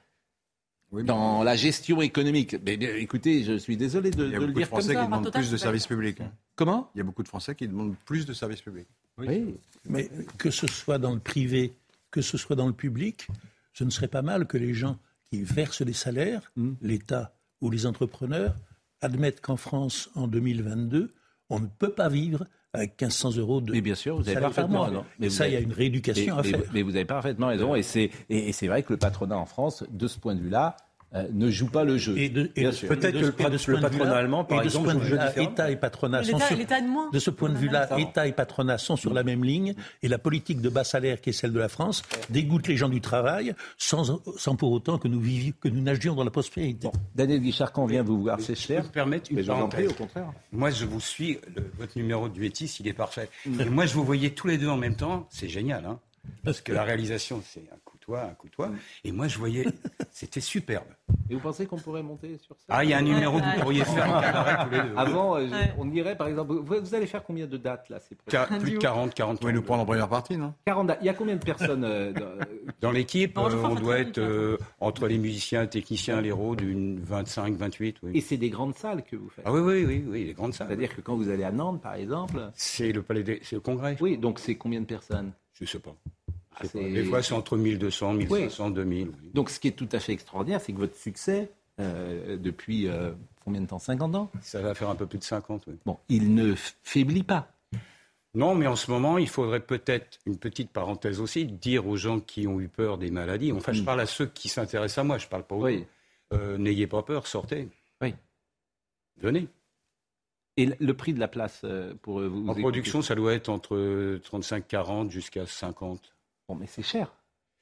dans la gestion économique. Mais, écoutez, je suis désolé de, Il y a de le beaucoup de dire comme Français ça. qui demandent plus de services publics. hein. Comment? Il y a beaucoup de Français qui demandent plus de services publics. Oui. Mais que ce soit dans le privé, que ce soit dans le public, ce ne serait pas mal que les gens qui versent les salaires, Hmm. l'État ou les entrepreneurs, admettent qu'en France, en 2022, on ne peut pas vivre avec 1500 euros de Mais bien sûr, vous avez salaire par parfaitement mois. raison. Mais ça, il y a une rééducation mais- à mais- faire. Mais vous avez parfaitement raison. Et c'est, et, et c'est vrai que le patronat en France, de ce point de vue-là, euh, ne joue pas le jeu. Et de-. Peut-être que le de ce patronat allemand, par et de ce exemple, joue. État et patronat sont L'État sur- de moins. de ce point de vue-là, État et patronat sont sur la même ligne et la politique de bas salaire qui est celle de la France dégoûte les gens du travail sans, sans pour autant que nous, vivions, que nous nagions dans la prospérité. Daniel Guichard, quand on vient vous voir, c'est Je cher. me permettre une Mais je vous en parenthèse. prie, au contraire. Moi, je vous suis. le- votre numéro de Duetis, il est parfait. Et moi, je vous voyais tous les deux en même temps. C'est génial, hein Parce que la réalisation, c'est un coutoir. Et moi, je voyais. C'était superbe. Et vous pensez qu'on pourrait monter sur ça Ah, il y a un numéro que vous pourriez faire en cabaret tous les deux. Avant, euh, je- on irait, par exemple. Vous, vous allez faire combien de dates là plus de 40, 40. Vous pouvez nous prendre en première partie, non? 40 dates. Il y a combien de personnes euh, dans- Dans l'équipe, euh, on doit être euh, entre les musiciens, les techniciens, les héros, d'une 25, 28. Oui. Et c'est des grandes salles que vous faites. Ah oui, oui, oui, oui, les grandes salles. C'est-à-dire que quand vous allez à Nantes, par exemple. C'est le palais des, c'est le congrès. Oui, donc c'est combien de personnes? Je sais pas. Ah, Des fois, c'est entre 1200, 1500, 2000. oui. Donc ce qui est tout à fait extraordinaire, c'est que votre succès, euh, depuis euh, combien de temps? 50 ans? Ça va faire un peu plus de 50. Oui. Bon, il ne faiblit pas. Non, mais en ce moment, il faudrait peut-être, une petite parenthèse aussi, dire aux gens qui ont eu peur des maladies, enfin, je parle à ceux qui s'intéressent à moi, je parle pas aux Oui. autres. Euh, N'ayez pas peur, sortez. Oui. Venez. Et le- prix de la place pour vous En production, ça doit être entre 35-40 jusqu'à 50. Bon, mais c'est cher.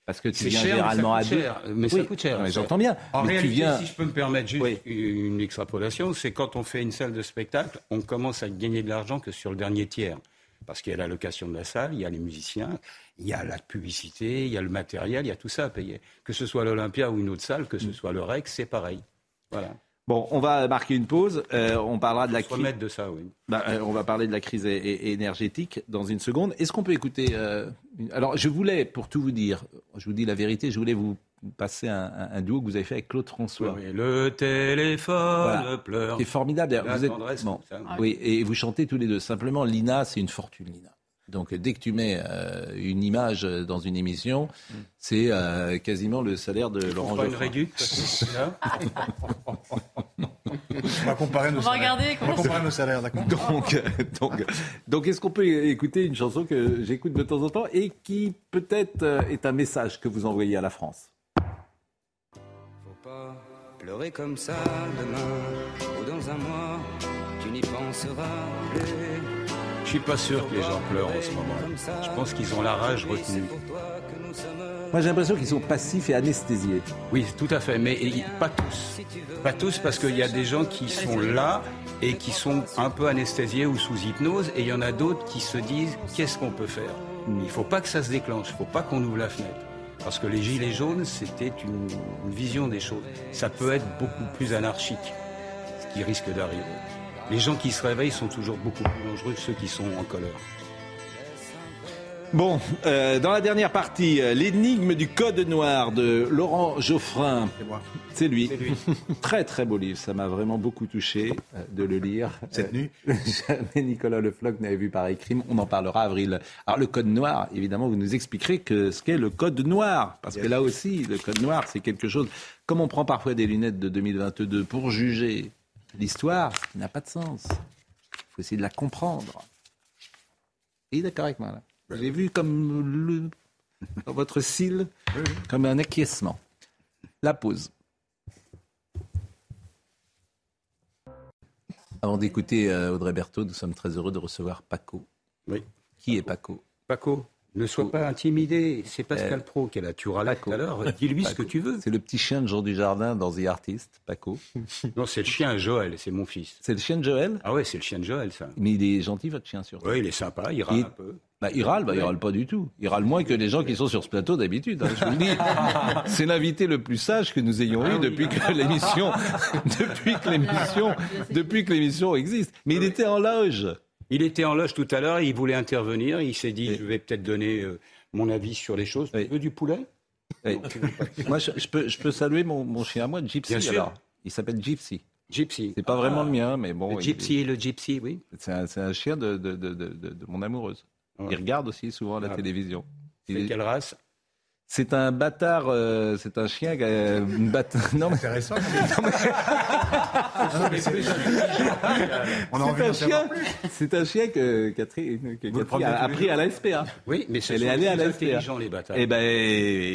Parce que tu viens cher, mais ça généralement à deux. cher. Mais ça Oui, coûte cher. mais J'entends bien. En mais réalité, tu viens. si je peux me permettre juste Oui. une extrapolation, c'est quand on fait une salle de spectacle, on commence à gagner de l'argent que sur le dernier tiers. Parce qu'il y a la location de la salle, il y a les musiciens, il y a la publicité, il y a le matériel, il y a tout ça à payer. Que ce soit l'Olympia ou une autre salle, que ce soit le Rex, c'est pareil. Voilà. Bon, on va marquer une pause. Euh, on parlera de la Se crise. remettre de ça, oui. Bah, euh, on va parler de la crise énergétique dans une seconde. Est-ce qu'on peut écouter euh, une- Alors, je voulais, pour tout vous dire, je vous dis la vérité, je voulais vous passer un, un- un duo que vous avez fait avec Claude François. Oui, Le téléphone Voilà. pleure. C'est formidable. Vous êtes tendresse, bon. ça. Oui, et vous chantez tous les deux. Simplement, Lina, c'est une fortune, Lina. Donc, dès que tu mets euh, une image dans une émission, c'est euh, quasiment le salaire de Laurent pas une Geoffrin. réduc, parce que c'est là. On va comparer nos On va salaires. regarder On va comment comparer nos salaires, d'accord Donc, euh, donc, donc est-ce qu'on peut écouter une chanson que j'écoute de temps en temps et qui peut-être est un message que vous envoyez à la France? Faut pas pleurer comme ça demain ou dans un mois, tu n'y penseras plus. Je suis pas sûr que les gens pleurent en ce moment. Je pense qu'ils ont la rage retenue. Moi, j'ai l'impression qu'ils sont passifs et anesthésiés. Oui, tout à fait, mais pas tous. Pas tous, parce qu'il y a des gens qui sont là et qui sont un peu anesthésiés ou sous hypnose, et il y en a d'autres qui se disent qu'est-ce qu'on peut faire? Il ne faut pas que ça se déclenche, il ne faut pas qu'on ouvre la fenêtre. Parce que les gilets jaunes, c'était une, une vision des choses. Ça peut être beaucoup plus anarchique, ce qui risque d'arriver. Les gens qui se réveillent sont toujours beaucoup plus dangereux que ceux qui sont en colère. Bon, euh, dans la dernière partie, euh, l'énigme du code noir de Laurent Geoffrin. C'est moi. C'est lui. très très beau livre, ça m'a vraiment beaucoup touché euh, de le lire. Cette Euh, nuit Jamais Nicolas Le Floch n'avait vu pareil crime. On en parlera avril. Alors le code noir, évidemment, vous nous expliquerez que ce qu'est le code noir, parce que là aussi, le code noir, c'est quelque chose. Comme on prend parfois des lunettes de 2022 pour juger l'histoire, ce qui n'a pas de sens. Il faut essayer de la comprendre. Et d'accord avec moi là. J'ai vu comme le, dans votre cil, comme un acquiescement. La pause. Avant d'écouter euh, Audrey Berthaud, nous sommes très heureux de recevoir Paco. Oui. Qui est Paco? Paco, Ne sois pas intimidé. C'est Pascal Pro qui est là. Tu là tout à l'heure. Dis-lui ce que tu veux. C'est le petit chien de Jean Dujardin dans The Artist, Paco. Non, c'est le chien de Joël, c'est mon fils. C'est le chien de Joël? Ah ouais, c'est le chien de Joël, ça. Mais il est gentil, votre chien, surtout. Oui, il est sympa, il râle Il- un peu. Bah, il râle, bah, il râle pas du tout. Il râle moins que les gens qui sont sur ce plateau d'habitude. hein, je vous le dis. C'est l'invité le plus sage que nous ayons eu depuis que l'émission, depuis que l'émission, depuis que l'émission existe. Mais il était en loge. Il était en loge tout à l'heure, il voulait intervenir, il s'est dit, je vais peut-être donner euh, mon avis sur les choses. Tu veux du poulet? Oui. Moi, je, je peux, je peux saluer mon, mon chien à moi, Gypsy. Bien sûr. alors. Il s'appelle Gypsy. Gypsy. C'est pas vraiment Ah. le mien, mais bon. Le il- gypsy, le gypsy, oui. C'est un, chien de, de, de, de, de- de mon amoureuse. Il regarde aussi souvent la Ah. télévision. C'est est- quelle race? C'est un bâtard, euh, c'est un chien, euh, une. Non, mais intéressant. envie d'en un savoir chien. C'est un chien que Catherine que Catherine a appris jours à la SPA. Oui, mais ce Elle est allée les à la SPA. les bâtards. Eh ben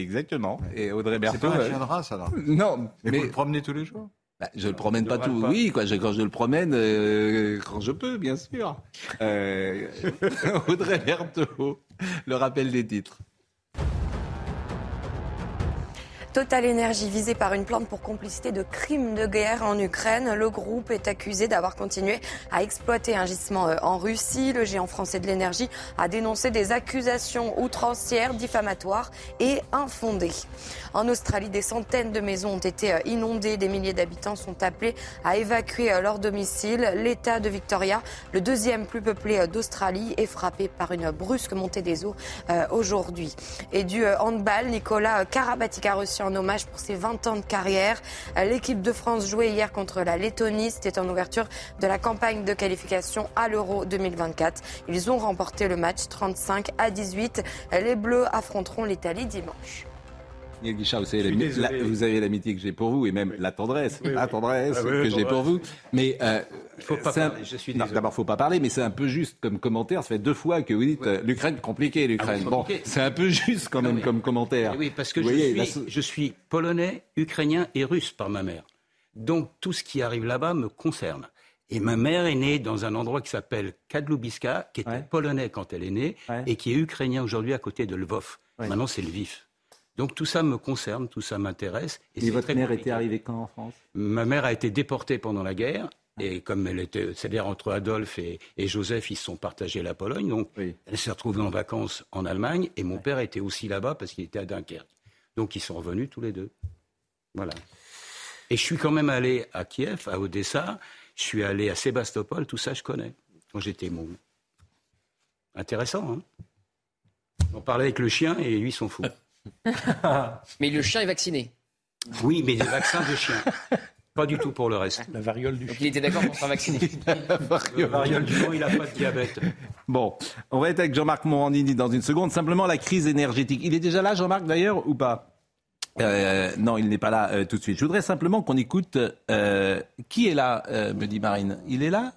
exactement. Et Audrey C'est Berthaud. pas un euh, chien de race alors Non, Mais, mais vous le promenez tous les jours bah, je le promène pas tout. pas. Oui, quoi. Je, quand je le promène, euh, quand je peux, bien sûr. Euh, Audrey Berthaud, le rappel des titres. Total Energy visé par une plainte pour complicité de crimes de guerre en Ukraine. Le groupe est accusé d'avoir continué à exploiter un gisement euh, en Russie. Le géant français de l'énergie a dénoncé des accusations outrancières, diffamatoires et infondées. En Australie, des centaines de maisons ont été euh, inondées. Des milliers d'habitants sont appelés à évacuer euh, leur domicile. L'État de Victoria, le deuxième plus peuplé d'Australie, est frappé par une brusque montée des eaux aujourd'hui. Et du handball, Nicolas Karabatic a reçu en hommage pour ses 20 ans de carrière. Euh, L'équipe de France jouait hier contre la Lettonie. C'était en ouverture de la campagne de qualification à l'Euro 2024. Ils ont remporté le match 35 à 18. Les Bleus affronteront l'Italie dimanche. Guichard, vous savez, la- avez l'amitié que j'ai pour vous et même la tendresse, Oui, la tendresse Ah que j'ai pour vous. Mais euh, faut pas un- je suis. D'abord, faut pas parler, mais c'est un peu juste comme commentaire. Ça fait deux fois que vous dites euh, l'Ukraine compliquée, l'Ukraine. Ah oui, bon, c'est un peu juste quand même oui. comme commentaire. Oui, parce que Vous je, voyez, suis, la so- je suis polonais, ukrainien et russe par ma mère. Donc tout ce qui arrive là-bas me concerne. Et ma mère est née dans un endroit qui s'appelle Kadlubiska, qui était polonais quand elle est née, et qui est ukrainien aujourd'hui à côté de Lvov. Maintenant, c'est Lviv. Donc tout ça me concerne, tout ça m'intéresse. Et, votre très mère compliqué. était arrivée quand en France? Ma mère a été déportée pendant la guerre. Et comme elle était, c'est-à-dire entre Adolphe et, et Joseph, ils se sont partagés la Pologne. Donc, elle s'est retrouvée en vacances en Allemagne. Et mon père était aussi là-bas parce qu'il était à Dunkerque. Donc, ils sont revenus tous les deux. Voilà. Et je suis quand même allé à Kiev, à Odessa. Je suis allé à Sébastopol. Tout ça, je connais. Quand j'étais môme. Intéressant, hein? On parlait avec le chien et lui, s'en fout. Mais le chien est vacciné. Oui, mais des vaccins de chien. Pas du tout pour le reste. La variole du Donc il était d'accord pour se faire vacciner. Le variole du nom, il n'a pas de diabète. Bon, on va être avec Jean-Marc Morandini dans une seconde. Simplement la crise énergétique. Il est déjà là, Jean-Marc, d'ailleurs, ou pas? Euh, non, il n'est pas là euh, tout de suite. Je voudrais simplement qu'on écoute. euh, qui est là, euh, me dit Marine Il est là?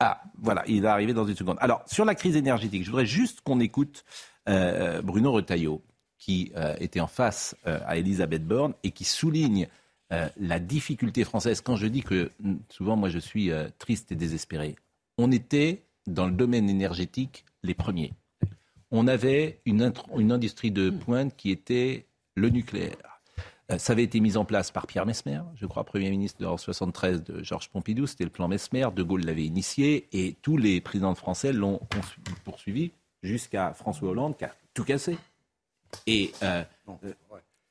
Ah, voilà, il va arriver dans une seconde. Alors, sur la crise énergétique, je voudrais juste qu'on écoute euh, Bruno Retailleau, qui euh, était en face euh, à Elisabeth Borne et qui souligne euh, la difficulté française. Quand je dis que mm, souvent, moi, je suis triste et désespéré, on était dans le domaine énergétique les premiers. On avait une, industrie de pointe qui était le nucléaire. Ça avait été mis en place par Pierre Mesmer, je crois, Premier ministre de 73 de Georges Pompidou. C'était le plan Mesmer. De Gaulle l'avait initié et tous les présidents français l'ont poursu- poursuivi jusqu'à François Hollande qui a tout cassé. Et euh, euh,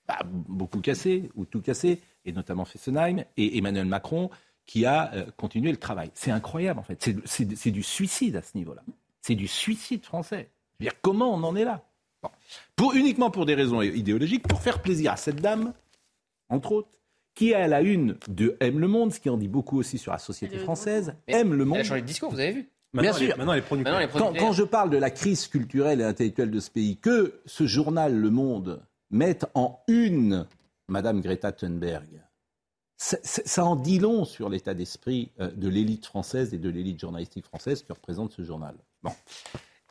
bah, beaucoup cassé, ou tout cassé, et notamment Fessenheim, et Emmanuel Macron qui a euh, continué le travail. C'est incroyable en fait. C'est- du suicide à ce niveau-là. C'est du suicide français. Je veux dire, comment on en est là? Bon. pour, Uniquement pour des raisons idéologiques, pour faire plaisir à cette dame, entre autres, qui est à la une de Aime le Monde, ce qui en dit beaucoup aussi sur la société française. Aime le Monde. Elle a changé de discours, vous avez vu Maintenant, est- sûr. maintenant, elle est pro-nucléaire. Maintenant, elle est Quand, quand je parle de la crise culturelle et intellectuelle de ce pays, que ce journal Le Monde mette en une Madame Greta Thunberg, ça, ça- ça en dit long sur l'état d'esprit euh, de l'élite française et de l'élite journalistique française que représente ce journal. Bon.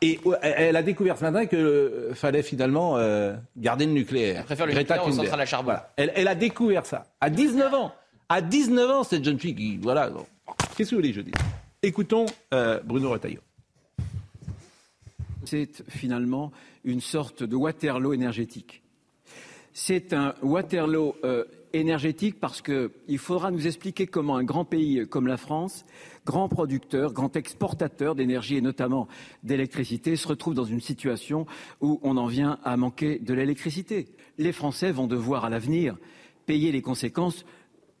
Et euh, elle a découvert ce matin qu'il fallait finalement euh, garder le nucléaire. Elle préfère le Greta nucléaire Thunberg. centrales à charbon. Voilà. Elle, elle a découvert ça à 19 ans. À 19 ans, cette jeune fille qui, voilà. Qu'est-ce que vous voulez que je dise? Écoutons euh, Bruno Retailleau. C'est finalement une sorte de Waterloo énergétique. C'est un Waterloo euh, énergétique parce qu'il faudra nous expliquer comment un grand pays comme la France, grand producteur, grand exportateur d'énergie et notamment d'électricité, se retrouve dans une situation où on en vient à manquer de l'électricité. Les Français vont devoir à l'avenir payer les conséquences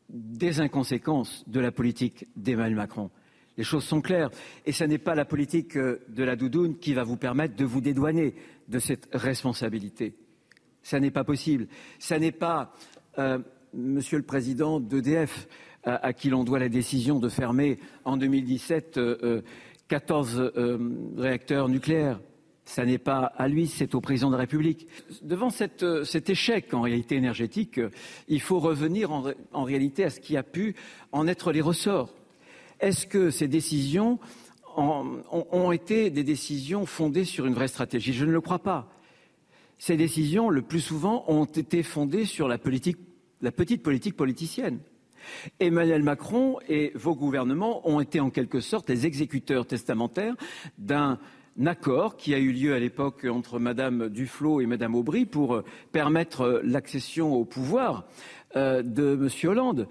des inconséquences de la politique d'Emmanuel Macron. Les choses sont claires. Et ce n'est pas la politique euh, de la doudoune qui va vous permettre de vous dédouaner de cette responsabilité. Ce n'est pas possible. Ce n'est pas, euh, Monsieur le Président d'EDF, à, qui l'on doit la décision de fermer en 2017 euh, 14 euh, réacteurs nucléaires. Ce n'est pas à lui, c'est au président de la République. Devant euh, cet échec en réalité énergétique, il faut revenir en, en réalité à ce qui a pu en être les ressorts. Est-ce que ces décisions ont, été des décisions fondées sur une vraie stratégie? Je ne le crois pas. Ces décisions, le plus souvent, ont été fondées sur la, la petite politique politicienne. Emmanuel Macron et vos gouvernements ont été en quelque sorte les exécuteurs testamentaires d'un accord qui a eu lieu à l'époque entre Madame Duflot et Madame Aubry pour permettre l'accession au pouvoir euh, de M. Hollande.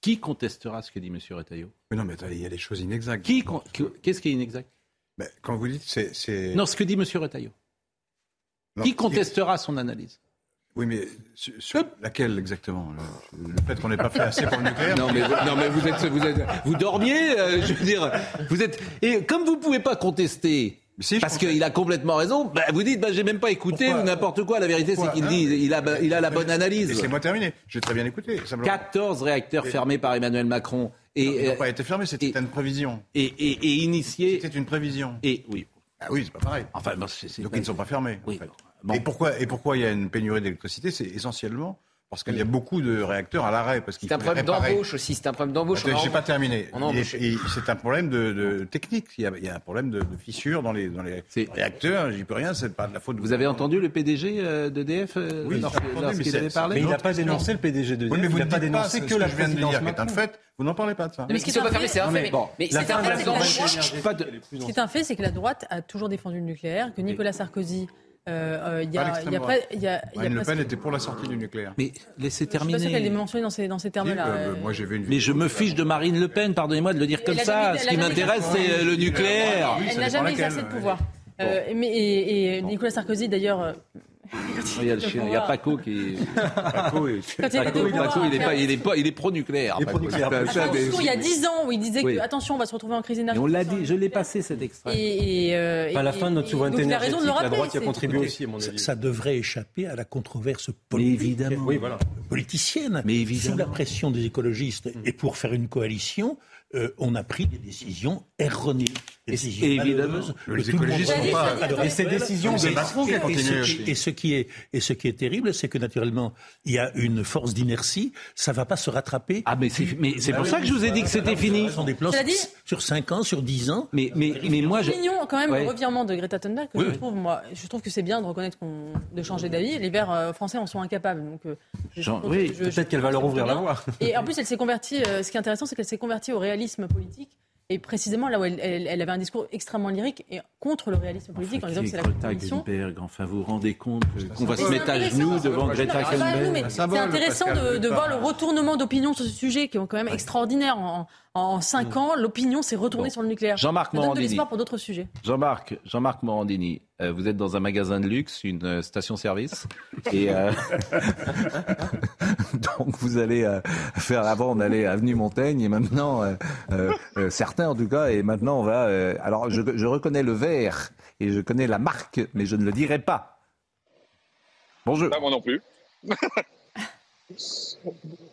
Qui contestera ce que dit M. Retailleau? Mais non, mais il y a des choses inexactes. Qui, qu'est-ce qui est inexact? Mais Quand vous dites, c'est. Non, ce que dit M. Retailleau. Non, qui contestera son analyse? Oui, mais sur laquelle exactement? Le, le fait qu'on n'ait pas fait assez pour le nucléaire? Non, mais, non, mais vous, êtes, vous, êtes, vous dormiez, euh, je veux dire. Vous êtes, et comme vous ne pouvez pas contester. Si, parce qu'il a complètement raison. Bah, vous dites, bah, j'ai même pas écouté Pourquoi ou n'importe quoi. La vérité, c'est qu'il hein dit, il a, il a la bonne analyse. Laissez-moi terminer. J'ai très bien écouté. Simplement. 14 réacteurs et... fermés par Emmanuel Macron. Et, non, ils n'ont pas été fermés, c'était une prévision. Et, et, et initié. C'était une prévision. Et oui. Ah oui, c'est pas pareil. Enfin, bon, c est, c est Donc ils ne sont pas fermés. Oui. En fait. Bon. Et, pourquoi, et pourquoi il y a une pénurie d'électricité C'est essentiellement parce qu'il y a beaucoup de réacteurs à l'arrêt. C'est un problème d'embauche aussi. C'est un problème d'embauche. Je n'ai pas terminé. C'est un problème de, de technique. Il y, a, il y, a, un problème de, de fissure dans les, dans les réacteurs. J'y peux rien. C'est pas de la faute. De vous avez entendu le PDG d'EDF euh, oui, lorsqu'il avait parlé Mais il n'a pas dénoncé le PDG d'EDF. Oui, mais vous n'a pas dénoncé que, la je viens de dire. C'est un fait. Vous n'en parlez pas de ça. Mais ce qui ne pas fermés, c'est un fait. Mais c'est un fait. Ce qui est un fait, c'est que la droite a toujours défendu le nucléaire, que Nicolas Sarkozy euh, il y a, y a pas, y a, y a Marine Le Pen était pour la sortie du nucléaire. Mais laissez terminer. Je suis pas qu'elle est mentionnée dans ces, dans ces termes-là. Si, euh, moi, j'ai vu une mais je me fiche de Marine Le Pen, pardonnez-moi de le dire comme ça. Ce qui m'intéresse, c'est le nucléaire. Elle, elle n'a jamais exercé de pouvoir. Bon. Euh, mais, et, et, Nicolas Sarkozy, d'ailleurs. Il y a le chien, il y a Paco qui. Paco, est... Paco, il, Paco, il est pas, il est pas, il est pro-nucléaire. Il y a 10 ans où il disait que attention, on va se retrouver en crise énergétique. Et on l'a dit, je l'ai passé cet extrait. Et, et, euh, à la fin de notre souveraineté énergétique, la droite y a contribué aussi, à mon avis. Ça devrait échapper à la controverse politique, évidemment. Oui, voilà. politicienne. Mais évidemment. Sous la pression des écologistes et pour faire une coalition, euh, on a pris des décisions erronées. Décisions évidemment. Les écologistes sont pas. Alors, et ces décisions, c'est Macron qui a continué. Et ce qui est, et ce qui est terrible, c'est que naturellement, il y a une force d'inertie. Ça va pas se rattraper. Ah, mais c'est, mais c'est pour ça que je vous ai dit que c'était fini. Ce sont des plans sur, sur 5 ans, sur 10 ans. Mais, mais, mais moi, je. mignon quand même le revirement de Greta Thunberg que je trouve, moi, je trouve que c'est bien de reconnaître qu'on, de changer d'avis. Les Verts euh, français en sont incapables. Donc, euh, oui, peut-être qu'elle va leur ouvrir la voie. Et en plus, elle s'est convertie. Euh, ce qui est intéressant, c'est qu'elle s'est convertie au réalisme politique. Et précisément là où elle, elle, elle, avait un discours extrêmement lyrique et contre le réalisme politique enfin, en disant que c'est la condition. Enfin, vous vous rendez compte qu'on va se mettre à genoux devant Greta Thunberg C'est intéressant de, de voir le retournement d'opinion sur ce sujet qui est quand même extraordinaire. En, en cinq ans, l'opinion s'est retournée bon. sur le nucléaire. Jean-Marc Morandini. donne de l'espoir pour d'autres sujets. Jean-Marc, Jean-Marc Morandini, euh, vous êtes dans un magasin de luxe, une euh, station-service, et euh... donc vous allez euh, faire. Avant, on allait avenue Montaigne, et maintenant, euh, certains en tout cas, et maintenant on va. alors, je, je reconnais le verre et je connais la marque, mais je ne le dirai pas. Bonjour. Pas moi non plus.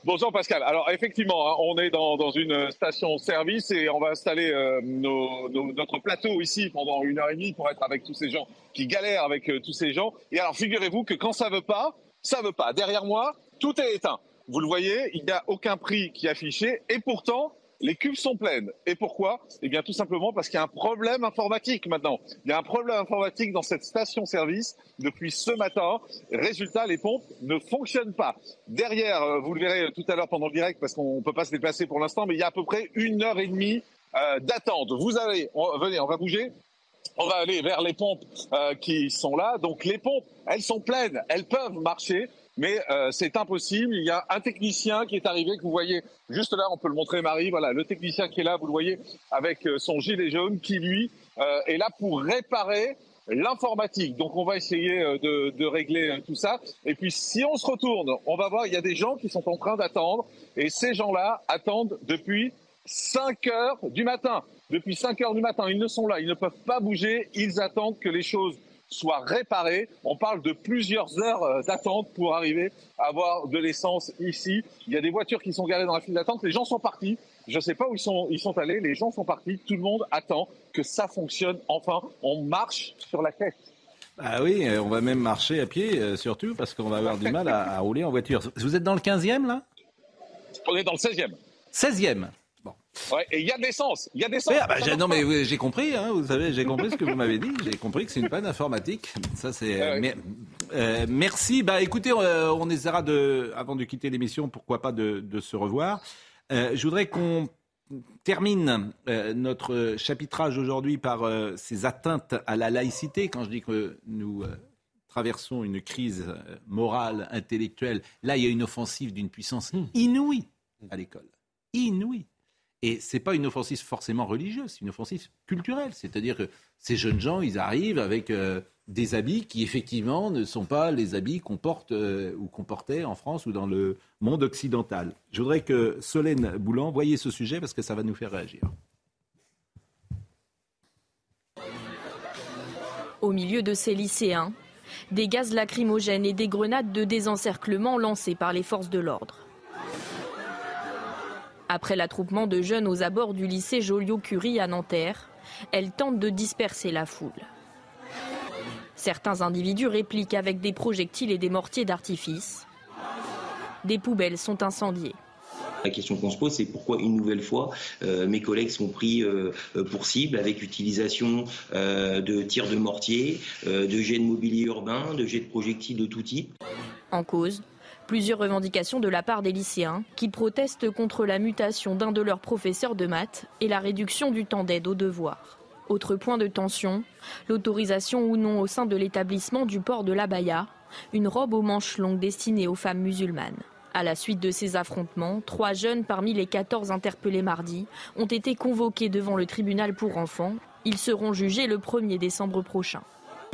Bonjour Pascal. Alors effectivement, hein, on est dans, une station-service et on va installer euh, notre plateau ici pendant une heure et demie pour être avec tous ces gens qui galèrent avec euh, tous ces gens. Et alors figurez-vous que quand ça veut pas, ça veut pas. Derrière moi, tout est éteint. Vous le voyez, il n'y a aucun prix qui est affiché et pourtant les cuves sont pleines. Et pourquoi? Eh bien, tout simplement parce qu'il y a un problème informatique maintenant. Il y a un problème informatique dans cette station-service depuis ce matin. Résultat, les pompes ne fonctionnent pas. Derrière, euh, vous le verrez tout à l'heure pendant le direct, parce qu'on ne peut pas se déplacer pour l'instant, mais il y a à peu près une heure et demie euh, d'attente. Vous allez, venez, on va bouger. On va aller vers les pompes euh, qui sont là. Donc les pompes, elles sont pleines, elles peuvent marcher, mais euh, c'est impossible. Il y a un technicien qui est arrivé, que vous voyez juste là, on peut le montrer Marie, voilà, le technicien qui est là, vous le voyez, avec euh, son gilet jaune, qui lui euh, est là pour réparer l'informatique. Donc on va essayer euh, de, de régler euh, tout ça. Et puis si on se retourne, on va voir, il y a des gens qui sont en train d'attendre, et ces gens-là attendent depuis 5 heures du matin. Depuis 5 heures du matin, ils ne sont là, ils ne peuvent pas bouger, ils attendent que les choses soient réparées. On parle de plusieurs heures euh, d'attente pour arriver à avoir de l'essence ici. Il y a des voitures qui sont garées dans la file d'attente, les gens sont partis. Je ne sais pas où ils sont, ils sont allés, les gens sont partis, tout le monde attend que ça fonctionne enfin. On marche sur la tête. Ah oui, euh, on va même marcher à pied, euh, surtout, parce qu'on va avoir du mal à, à rouler en voiture. Vous êtes dans le 15e, là? On est dans le 16e. 16e Ouais, et il y a de l'essence. Il y a de l'essence. Oui, ah bah, j'ai- non mais oui, j'ai compris, hein, vous savez, j'ai compris ce que vous m'avez dit. J'ai compris que c'est une panne informatique. Ça c'est. Ah euh, merci. Bah écoutez, euh, on essaiera de, avant de quitter l'émission, pourquoi pas de, de se revoir. Euh, je voudrais qu'on termine euh, notre chapitrage aujourd'hui par euh, ces atteintes à la laïcité. Quand je dis que nous euh, traversons une crise morale, intellectuelle, là il y a une offensive d'une puissance inouïe à l'école, inouïe. Et c'est pas une offensive forcément religieuse, c'est une offensive culturelle. C'est-à-dire que ces jeunes gens, ils arrivent avec euh, des habits qui effectivement ne sont pas les habits qu'on porte euh, ou qu'on portait en France ou dans le monde occidental. Je voudrais que Solène Boulan voyez ce sujet parce que ça va nous faire réagir. Au milieu de ces lycéens, des gaz lacrymogènes et des grenades de désencerclement lancées par les forces de l'ordre. Après l'attroupement de jeunes aux abords du lycée Joliot-Curie à Nanterre, elles tentent de disperser la foule. Certains individus répliquent avec des projectiles et des mortiers d'artifice. Des poubelles sont incendiées. La question qu'on se pose, c'est pourquoi une nouvelle fois euh, mes collègues sont pris euh, pour cible avec utilisation euh, de tirs de mortier, de jets de mobilier urbain, de jets de projectiles de tout type. En cause, plusieurs revendications de la part des lycéens qui protestent contre la mutation d'un de leurs professeurs de maths et la réduction du temps d'aide aux devoirs. Autre point de tension, l'autorisation ou non au sein de l'établissement du port de l'abaya, une robe aux manches longues destinée aux femmes musulmanes. À la suite de ces affrontements, trois jeunes parmi les 14 interpellés mardi ont été convoqués devant le tribunal pour enfants. Ils seront jugés le 1er décembre prochain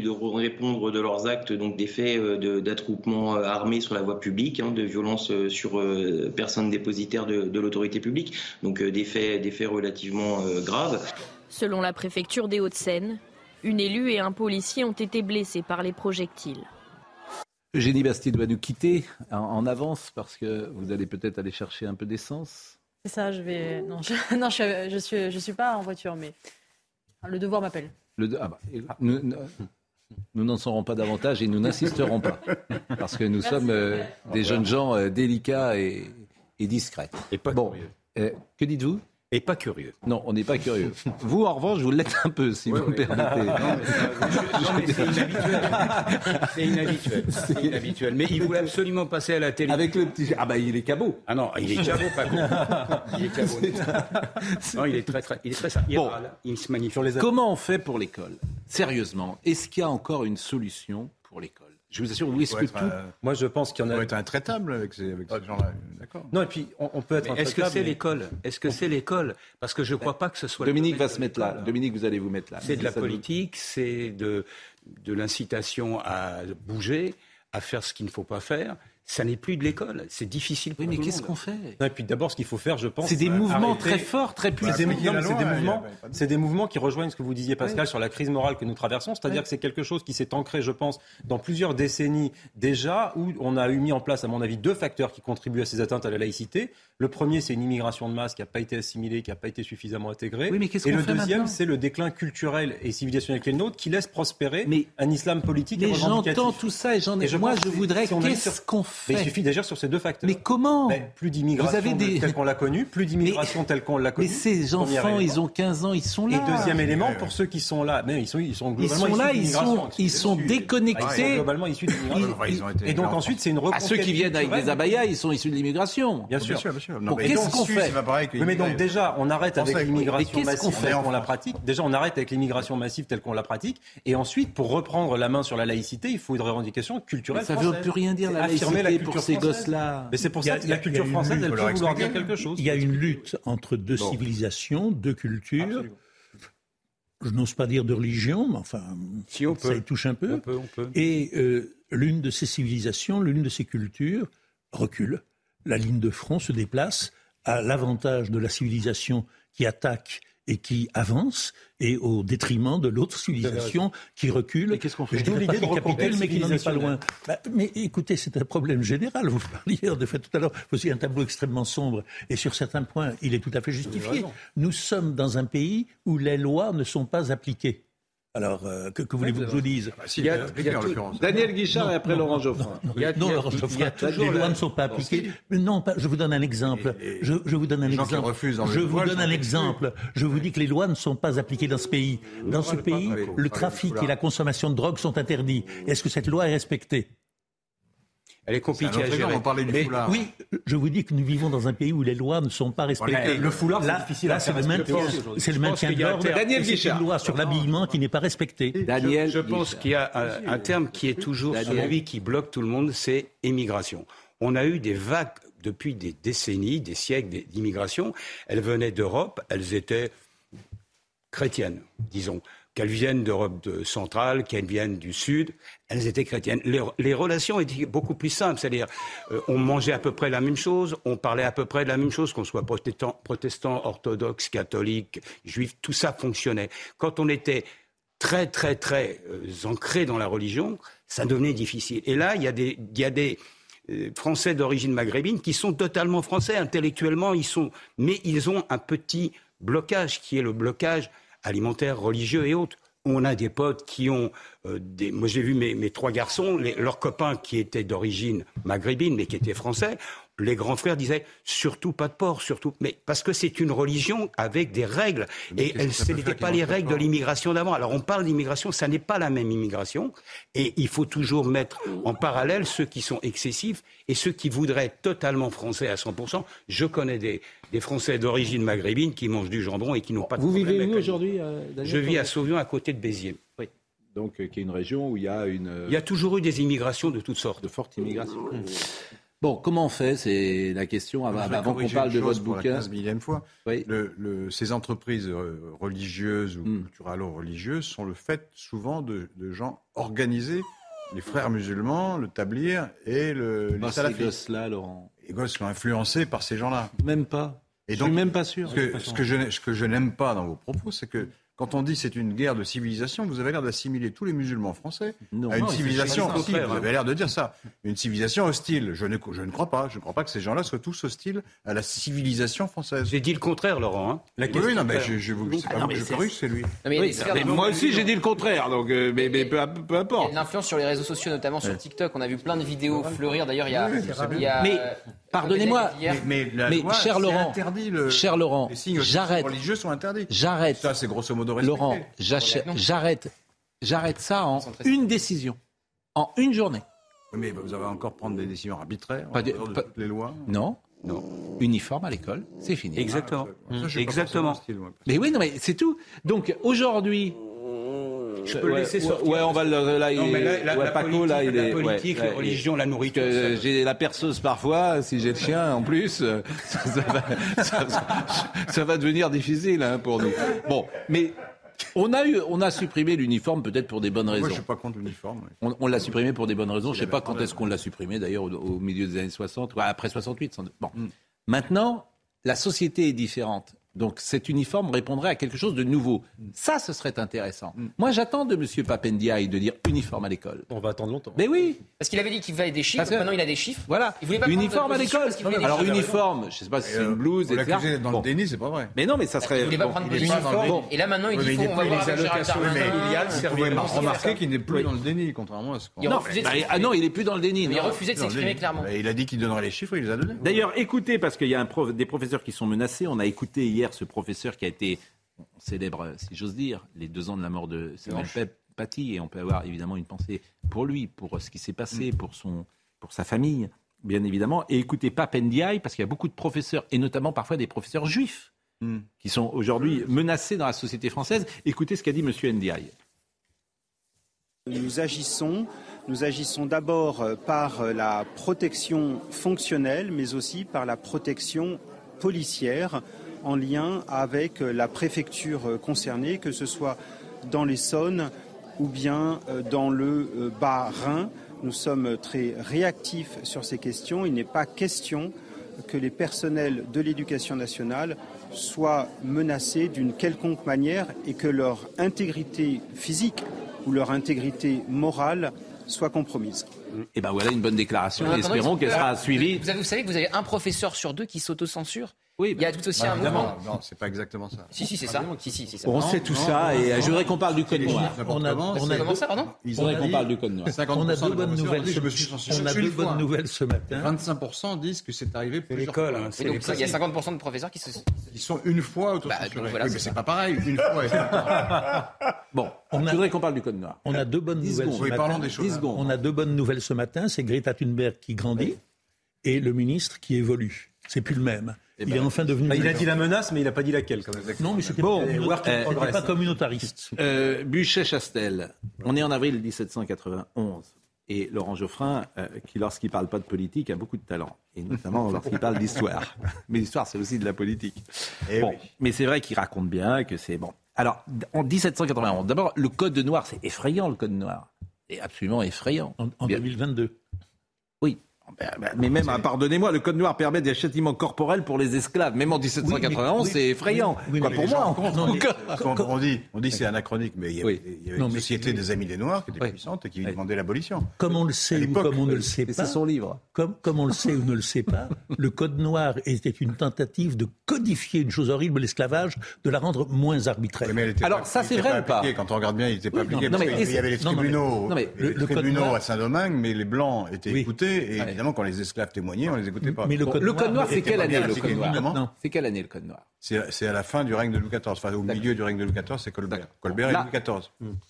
de répondre de leurs actes, donc des faits euh, de- d'attroupement euh, armé sur la voie publique, hein, de violence euh, sur euh, personnes dépositaires de, de l'autorité publique, donc euh, des faits, des faits relativement euh, graves. Selon la préfecture des Hauts-de-Seine, une élue et un policier ont été blessés par les projectiles. Eugénie Bastier doit nous quitter en, en avance parce que vous allez peut-être aller chercher un peu d'essence. C'est ça, je vais. Non, je, non, je, je suis, je suis pas en voiture, mais le devoir m'appelle. Le de- ah bah, nous nous- nous n'en saurons pas davantage et nous n'insisterons pas parce que nous Merci. sommes euh, des jeunes gens euh, délicats et, et discrets. Et pas bon, euh, que dites-vous? Et pas curieux. Non, on n'est pas curieux. vous, en revanche, vous l'êtes un peu, si vous me permettez. Non, mais c'est inhabituel. C'est inhabituel. C'est inhabituel. Mais il voulait absolument passer à la télé. Avec le petit. Ah bah il est cabot. Ah non, il est cabot, pas con. Il est cabot. Non, il est très très. Il est très. Il, Bon. il se manifeste. Comment on fait pour l'école? Sérieusement, est-ce qu'il y a encore une solution pour l'école? Je vous assure, où est-ce que être, tout... euh, Moi, je pense qu'il y en On a. doit être intraitable avec ces, avec ces gens-là. D'accord. Non, et puis on, on peut être. Est-ce que c'est mais- l'école? Est-ce que c'est l'école? Parce que je ne crois pas que ce soit. Dominique va se mettre là. Dominique, vous allez vous mettre là. C'est de la politique, c'est de, de l'incitation à bouger, à faire ce qu'il ne faut pas faire. Ça n'est plus de l'école. C'est difficile pour Oui, mais qu'est-ce qu'on fait? Non, et puis d'abord, ce qu'il faut faire, je pense. C'est des euh, mouvements arrêter- très forts, très C'est puissants. c'est des a- mouvements, c'est des mouvements qui rejoignent ce que vous disiez, Pascal, sur la crise morale que nous traversons. C'est-à-dire que c'est quelque chose qui s'est ancré, je pense, dans plusieurs décennies déjà, où on a eu mis en place, à mon avis, deux facteurs qui contribuent à ces atteintes à la laïcité. Le premier, c'est une immigration de masse qui n'a pas été assimilée, qui n'a pas été suffisamment intégrée. Oui, mais qu'est-ce et qu'on le fait deuxième, c'est le déclin culturel et civilisationnel qui est le nôtre, qui laisse prospérer Mais- un islam politique et Mais revendicatif. j'entends tout ça et j'en ai. Et je Moi, je voudrais. Qu'est-ce qu'on fait Mais il suffit d'agir sur ces deux facteurs. Mais comment Mais Plus d'immigration des- telle qu'on l'a connue, plus d'immigration telle qu'on l'a connue. Mais ces enfants, élément. ils ont 15 ans, ils sont là. Et deuxième élément, pour ceux qui sont là, mais ils sont, ils sont Ils globalement sont issus là, ils d'immigration. sont, ils sont Ils sont déconnectés. globalement issus de l'immigration. Ils Et donc ensuite, c'est une À reconquête ceux qui viennent avec des abayas, ils sont issus de l'immigration. Bien sûr. Bien sûr, mais qu'est-ce donc, qu'on fait mais donc déjà, on arrête avec l'immigration massive fait telle qu'on la pratique. Déjà, on arrête avec l'immigration massive telle qu'on la pratique. Et ensuite, pour reprendre la main sur la laïcité, il faut une revendication culturelle Ça veut française. plus rien dire, la affirmer culture pour ces gosses-là. Mais c'est pour ça que la culture française, lutte, elle peut vouloir dire quelque chose. Il y a une lutte entre deux civilisations, deux cultures. Je n'ose pas dire de religion, mais enfin, Si on ça peut. y touche un peu. On peut, on peut. Et euh, l'une de ces civilisations, l'une de ces cultures recule. La ligne de front se déplace à l'avantage de la civilisation qui attaque et qui avance, et au détriment de l'autre civilisation qui recule. Mais qu'est-ce qu'on fait Je l'idée de qui reconquête capitule, mais qui n'en est pas loin. Bah, mais écoutez, c'est un problème général. Vous parliez de fait tout à l'heure, vous avez un tableau extrêmement sombre, et sur certains points, il est tout à fait justifié. Nous sommes dans un pays où les lois ne sont pas appliquées. Alors, euh, que, que voulez-vous que je vous dise si, Il y a- il y a en tout- l'occurrence. Daniel Guichard et après Laurent Geoffrin. Il y a- non, il y a- Laurent il y a Geoffrin, toujours les lois ne sont pas appliquées. Non, pas- je vous donne un exemple. Je, je vous donne un exemple. Je vous voile donne un exemple. Je vous dis que les lois ne sont pas appliquées dans ce pays. Dans ce pays, le trafic et la consommation de drogue sont interdits. Est-ce que cette loi est respectée? Elle est compliquée à gérer. on parlait du Mais foulard. oui, je vous dis que nous vivons dans un pays où les lois ne sont pas respectées. Le foulard, c'est là, difficile là, à c'est faire c'est le Je pense maintien qu'il de y a un l'ordre. terme- Daniel Guichard. une loi sur l'habillement qui n'est pas respectée. Daniel Je pense Guichard. qu'il y a un, un terme qui est toujours celui qui bloque tout le monde, c'est immigration. On a eu des vagues depuis des décennies, des siècles d'immigration. Elles venaient d'Europe, elles étaient chrétiennes, disons. Qu'elles viennent d'Europe de- centrale, qu'elles viennent du Sud, elles étaient chrétiennes. Les, relations étaient beaucoup plus simples, c'est-à-dire euh, on mangeait à peu près la même chose, on parlait à peu près de la même chose, qu'on soit protestant, orthodoxe, catholique, juif, tout ça fonctionnait. Quand on était très, très, très euh, ancré dans la religion, ça devenait difficile. Et là, il y a des, il y a des euh, Français d'origine maghrébine qui sont totalement français, intellectuellement, ils sont, mais ils ont un petit blocage qui est le blocage alimentaire, religieux et autres. On a des potes qui ont euh, des. Moi, j'ai vu mes, trois garçons, leurs copains qui étaient d'origine maghrébine, mais qui étaient français. Les grands frères disaient surtout pas de porc, surtout. Mais parce que c'est une religion avec des règles. Mais Et elles- ce n'étaient pas les règles de l'immigration d'avant. Alors on parle d'immigration, ça n'est pas la même immigration. Et il faut toujours mettre en parallèle ceux qui sont excessifs et ceux qui voudraient être totalement français à 100%. Je connais des, des Français d'origine maghrébine qui mangent du jambon et qui n'ont pas de Vous problème vivez avec où aujourd'hui euh, Je vis à Sauvion, à côté de Béziers. Oui. Donc, euh, qui est une région où il y a une. Il y a toujours eu des immigrations de toutes sortes. de forte immigration. Bon, comment on fait? C'est la question avant, avant qu'on parle de votre pour la bouquin. 15 millième fois. Oui. Le- le- ces entreprises euh, religieuses ou Hmm. culturalo-religieuses sont le fait souvent de, de gens organisés, les frères musulmans, le tablier et le, les ces salafistes. gosses-là, Laurent. Les gosses sont influencés par ces gens-là. Même pas. Et je donc, suis même pas sûr. Ce que, ce que je, ce que je n'aime pas dans vos propos, c'est que quand on dit c'est une guerre de civilisation, vous avez l'air d'assimiler tous les musulmans français Non. à une Non, civilisation hostile. Vous avez l'air de dire ça. Une civilisation hostile. Je ne, je ne crois pas. Je ne crois pas que ces gens-là soient tous hostiles à la civilisation française. J'ai dit le contraire, Laurent. hein. La Oui, question, oui, non, mais je, je vous, c'est pas non, mais je c'est- corrige, c'est lui. Non, mais Oui, moi aussi j'ai dit le contraire, donc euh, mais, mais peu, peu Il y a importe. une influence sur les réseaux sociaux, notamment sur TikTok. On a vu plein de vidéos fleurir. D'ailleurs, il y a. Oui, oui, c'est il y a, Mais, euh, pardonnez-moi, Mais, la Mais, loi, cher Laurent, interdit le, cher Laurent, les signes j'arrête. religieux sont interdits. J'arrête. Ça, c'est grosso modo respecté. Laurent, j'arrête. J'arrête ça en une décision. En une journée. Oui, Mais vous allez encore prendre des décisions arbitraires Pas en de- dehors de pas- toutes les lois. Non. Non. Uniforme à l'école, c'est fini. Exactement. Ça, pas Exactement. moi. Mais oui, non, mais c'est tout. Donc aujourd'hui. Je peux le ouais, laisser ouais, sortir. Ouais, on va le. Là, il Non, mais est- la, la- ouais, la Paco, politique, là, il la est. politique, ouais, la ouais, religion, la nourriture. j'ai la perceuse parfois, si j'ai le chien en plus, euh, ça, ça va, ça- ça- ça va devenir difficile hein, pour nous. Bon, mais on a, eu, on a supprimé l'uniforme peut-être pour des bonnes Moi, raisons. je suis pas contre l'uniforme. oui. On, on l'a supprimé pour des bonnes raisons. Je ne sais pas quand est-ce qu'on l'a supprimé, d'ailleurs, au, au milieu des années 60, ou après 68. sans doute. Bon. Maintenant, la société est différente. Donc cet uniforme répondrait à quelque chose de nouveau. Ça, ce serait intéressant. Moi, j'attends de M. Papendiaï de dire uniforme à l'école. On va attendre longtemps. Mais oui. Parce qu'il avait dit qu'il fallait des chiffres, Parce que- maintenant il a des chiffres. Voilà. Il voulait pas prendre uniforme à position l'école. Alors uniforme, je sais pas si c'est une blouse, On etc. l'accusait dans Bon. le déni, c'est pas vrai. Mais non, mais ça serait. Il voulait pas bon, prendre uniforme. Bon. Et là maintenant il dit faut, on va voir les allocations familiales Remarquez ça. qu'il n'est plus dans le déni, contrairement à ce qu'on bah, ah non, il est plus dans le déni. Il non. refusait de s'exprimer clairement. Mais Il a dit qu'il donnerait les chiffres, il les a donnés. D'ailleurs, écoutez, parce qu'il y a des professeurs qui sont menacés. On a écouté hier ce professeur qui a été, on célèbre, si j'ose dire, les deux ans de la mort de Samuel. Pep- Paty. Et on peut avoir évidemment une pensée pour lui, pour ce qui s'est Mm. passé, pour, son, pour sa famille, bien évidemment. Et écoutez Pape Ndiaye, parce qu'il y a beaucoup de professeurs, et notamment parfois des professeurs juifs, Mm. qui sont aujourd'hui menacés dans la société française. Écoutez ce qu'a dit M. Ndiaye. Nous agissons, nous agissons d'abord euh, par euh, la protection fonctionnelle, mais aussi par la protection policière en lien avec euh, la préfecture euh, concernée, que ce soit dans l'Essonne ou bien euh, dans le Bas-Rhin. Nous sommes très réactifs sur ces questions. Il n'est pas question que les personnels de l'éducation nationale soient menacés d'une quelconque manière et que leur intégrité physique ou leur intégrité morale soit compromise. Et ben voilà une bonne déclaration. Espérons qu'elle sera suivie. Vous savez que vous avez un professeur sur deux qui s'autocensure Oui, Il y a tout aussi Ah, un mouvement. Non, c'est pas exactement ça. Si, si, c'est ça. Si, si, c'est ça. On sait tout ça et je voudrais qu'on parle du code noir. On a, on a Comment ça, pardon Je voudrais qu'on parle du code noir. On a deux bonnes nouvelles. Je me suis censuré On a deux bonnes nouvelles ce matin. 25% disent que c'est arrivé plusieurs l'école, hein, Et donc, il y a 50% de professeurs qui se. Ils sont une fois Bah, autocensurés. voilà, mais c'est pas pareil. Une fois. et c'est pas pareil. Bon, On je a- voudrais qu'on parle du code noir. On a deux bonnes 10 nouvelles ce Oui, matin. parlons des choses. 10 secondes. On a deux bonnes nouvelles ce matin. C'est Greta Thunberg qui grandit et le ministre qui évolue. C'est plus le même. Eh il ben, est enfin devenu. Bah, il a dit la menace, mais il n'a pas dit laquelle quand même. Non, mais c'était Bon, euh, pas communautariste. Euh, Buchet-Chastel, on est en avril 1791. Et Laurent Geoffrin, euh, qui lorsqu'il parle pas de politique, a beaucoup de talent. Et notamment lorsqu'il parle d'histoire. Mais l'histoire, c'est aussi de la politique. Eh bon, oui. Mais c'est vrai qu'il raconte bien que c'est bon. Alors, en 1791, d'abord, le code noir, c'est effrayant, le code noir. C'est absolument effrayant. En, en Bien. 2022. Oui. Ben, ben, Mais même, hein, pardonnez-moi, le code noir permet des châtiments corporels pour les esclaves. Même en 1791, oui, c'est effrayant. oui, oui, Quoi, mais pour moi, Quand on dit, on dit que c'est anachronique, mais il y avait, Oui. il y avait Non, une société des Amis des Noirs qui était Oui. puissante et qui Oui. demandait l'abolition. Comme on le sait ou comme on ne le sait pas, c'est son livre. comme, comme on le sait ou ne le sait pas, le code noir était une tentative de codifier une chose horrible, l'esclavage, de la rendre moins arbitraire. Oui, mais elle était Alors, pas- ça, il c'est vrai ou pas. Quand on regarde bien, il n'était pas appliqué. est-ce- y avait les tribunaux, à Saint-Domingue, mais les Blancs étaient écoutés. Évidemment, quand les esclaves témoignaient, on les écoutait pas. Mais le code noir, c'est quelle année, le code noir. C'est quelle année, le code noir? C'est à la fin du règne de Louis XIV, enfin au milieu du règne de Louis XIV, c'est Colbert. Colbert et Là- Louis XIV.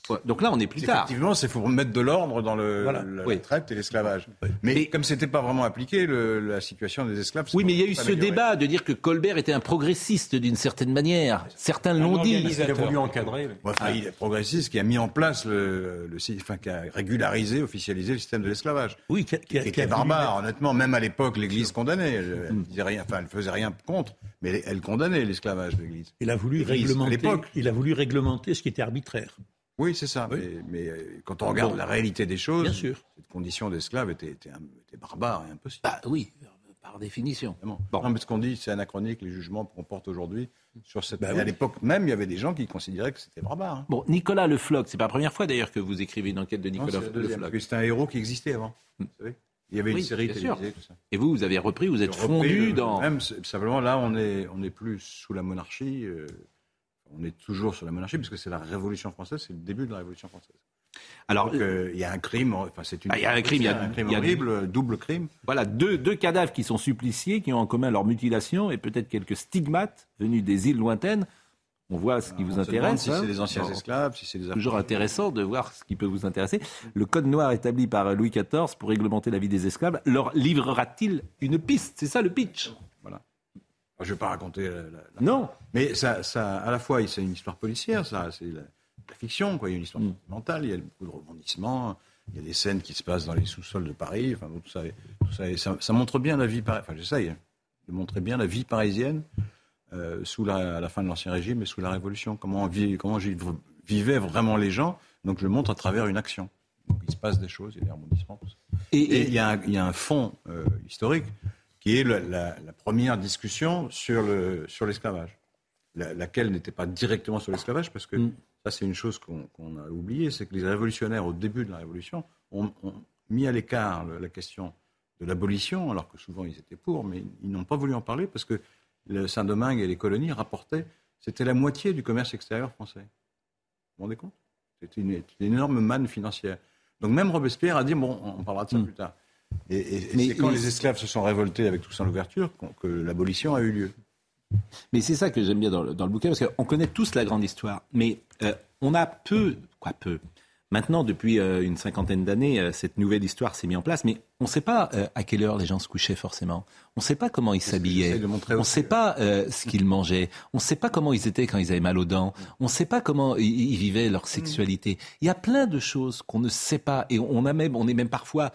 Ouais, Donc là, on est plus tard. Effectivement, c'est pour mettre de l'ordre dans le, Voilà. la, Oui. la traite et l'esclavage. Mais Mais- comme c'était pas vraiment appliqué, le- la situation des esclaves. Oui, mais il y a eu ce débat de dire que Colbert était un progressiste d'une certaine manière. Certains l'ont dit. Il a voulu encadrer. il est progressiste qui a mis en place le, enfin, qui a régularisé, officialisé le système de l'esclavage. Oui, qui, était voulu honnêtement. Même à l'époque, l'Église condamnait. Elle, elle disait rien, enfin, elle faisait rien contre, mais elle, elle condamnait l'esclavage, l'Église. Il a voulu réglementer. l'époque. Il a voulu réglementer ce qui était arbitraire. Oui, c'est ça. Mais, mais, euh, quand on regarde Bon. la réalité des choses, Bien sûr. cette condition d'esclave était, était, était barbare et impossible. Bah oui, par définition. Bon. Non, mais ce qu'on dit, c'est anachronique, les jugements qu'on porte aujourd'hui sur cette. Bah oui. À l'époque même, il y avait des gens qui considéraient que c'était barbare. hein. Bon, Nicolas Le Floch, c'est pas la première fois d'ailleurs que vous écrivez une enquête de Nicolas c'est la Le Floch. c'était un héros qui existait avant. Vous savez il y avait Oui, une série télévisée, tout ça. Et vous, vous avez repris, vous êtes fondu le- dans. Même simplement là, on est on est plus sous la monarchie. euh, on est toujours sur la monarchie puisque c'est la Révolution française, c'est le début de la Révolution française. Alors, euh, il y a un crime. Enfin, c'est une. Ah, il y a un crime, il y a- un crime il y a- horrible, euh, double crime. Voilà, deux, deux cadavres qui sont suppliciés, qui ont en commun leur mutilation et peut-être quelques stigmates venus des îles lointaines. On voit ce qui vous intéresse. Si hein. c'est des anciens esclaves, si c'est des. Toujours intéressant de voir ce qui peut vous intéresser. Le code noir établi par Louis XIV pour réglementer la vie des esclaves leur livrera-t-il une piste? C'est ça le pitch. Voilà. Je ne vais pas raconter la, la- la- Non. Mais ça, ça, à la fois, c'est une histoire policière, ça, c'est la, la fiction, quoi. Il y a une Mm. histoire mentale, il y a beaucoup de rebondissements, il y a des scènes qui se passent dans les sous-sols de Paris, enfin, tout ça, tout ça, ça, ça montre bien la vie, enfin, j'essaye de montrer bien la vie parisienne euh, sous la, à la fin de l'Ancien Régime et sous la Révolution, comment, vivaient vraiment les gens. Donc, je le montre à travers une action. Donc, il se passe des choses, il y a des rebondissements, tout ça. Et il y, a un- il y a un fond euh, historique qui est la, la première discussion sur le sur l'esclavage. laquelle n'était pas directement sur l'esclavage, parce que mm. ça c'est une chose qu'on a oubliée, c'est que les révolutionnaires au début de la Révolution ont, mis à l'écart la question de l'abolition, alors que souvent ils étaient pour, mais ils n'ont pas voulu en parler parce que le Saint-Domingue et les colonies rapportaient, c'était la moitié du commerce extérieur français. Vous vous rendez compte? C'était une, énorme manne financière. Donc même Robespierre a dit, bon, on parlera de ça mm. plus tard. Et, c'est quand les esclaves se sont révoltés avec Toussaint l'ouverture que l'abolition a eu lieu. Mais c'est ça que j'aime bien dans le, bouquin, parce qu'on connaît tous la grande histoire, mais euh, on a peu, quoi peu. Maintenant, depuis euh, une cinquantaine d'années, euh, cette nouvelle histoire s'est mise en place, mais on ne sait pas à quelle heure les gens se couchaient forcément. On ne sait pas comment ils s'habillaient. On ne sait pas ce qu'ils mangeaient. On ne sait pas comment ils étaient quand ils avaient mal aux dents. On ne sait pas comment ils, vivaient leur sexualité. Il y a plein de choses qu'on ne sait pas, et on a même, on est même parfois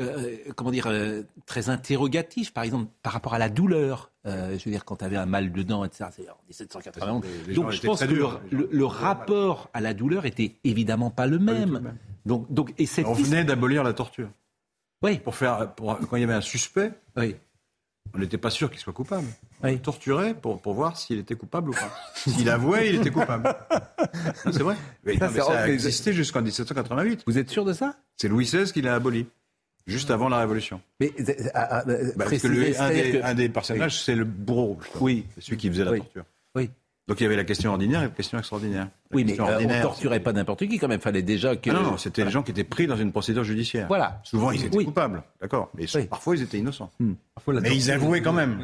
euh, comment dire, euh, très interrogatif, par exemple, par rapport à la douleur. Euh, je veux dire, quand tu avais un mal de dents, etc. C'est en 1791. donc je pense que le, rapport à la douleur était évidemment pas le même. Donc, donc, et On venait d'abolir la torture. Oui. Pour faire, quand il y avait un suspect, oui. on n'était pas sûr qu'il soit coupable. On torturait pour, pour voir s'il était coupable ou pas. S'il avouait, il était coupable. c'est vrai. ça a existé jusqu'en 1788. Vous êtes sûr de ça? C'est Louis XVI qui l'a aboli. Juste avant la Révolution. Mais euh, euh, euh, bah, parce que un, des, personnages, c'est le bourreau. Oui. celui qui faisait la torture. Oui. Donc il y avait la question ordinaire et la question extraordinaire. oui, mais on ne torturait pas n'importe qui quand même. Fallait déjà que. Ah non, non, c'était les gens qui étaient pris dans une procédure judiciaire. Voilà. Souvent ils étaient coupables, d'accord. Mais parfois ils étaient innocents. Hmm. mais ils avouaient quand même.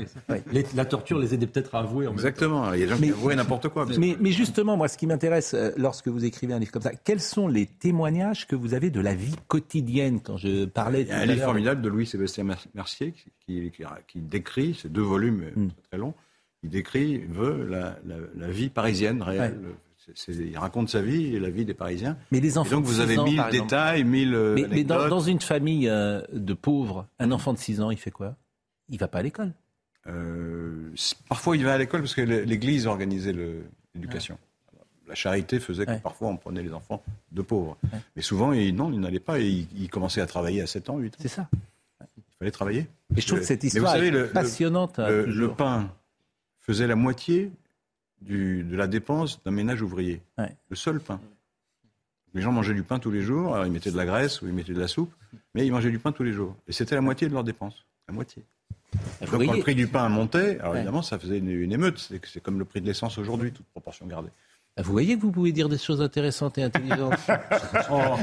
la torture les aidait peut-être à avouer. Exactement. Il y a des gens qui avouaient n'importe quoi. Mais, mais, justement, moi, ce qui m'intéresse euh, lorsque vous écrivez un livre comme ça, quels sont les témoignages que vous avez de la vie quotidienne quand je parlais. Il y a un livre formidable de Louis-Sébastien Mercier qui, qui, décrit, ces deux volumes hmm. très, très longs il décrit, veut la, vie parisienne réelle. il raconte sa vie et la vie des Parisiens. Mais les enfants donc vous avez mille détails, mille. Mais, mais dans, une famille euh, de pauvres, un enfant de 6 ans, il fait quoi? Il va pas à l'école. Euh, parfois, il va à l'école parce que l'Église organisait l'éducation. La charité faisait que parfois on prenait les enfants de pauvres. Mais souvent, il, non, il n'allait pas et il, commençait à travailler à 7 ans, 8 ans. C'est ça. Il fallait travailler. Et je trouve que cette histoire est passionnante. le pain faisait la moitié de la dépense d'un ménage ouvrier. Le seul pain. Les gens mangeaient du pain tous les jours, alors ils mettaient de la graisse ou ils mettaient de la soupe, mais ils mangeaient du pain tous les jours. Et c'était la moitié de leurs dépenses. La moitié. Donc quand le prix du pain montait, alors évidemment ça faisait une, émeute. C'est comme le prix de l'essence aujourd'hui, toute proportion gardée. Ah, vous voyez que vous pouvez dire des choses intéressantes et intelligentes. Oh,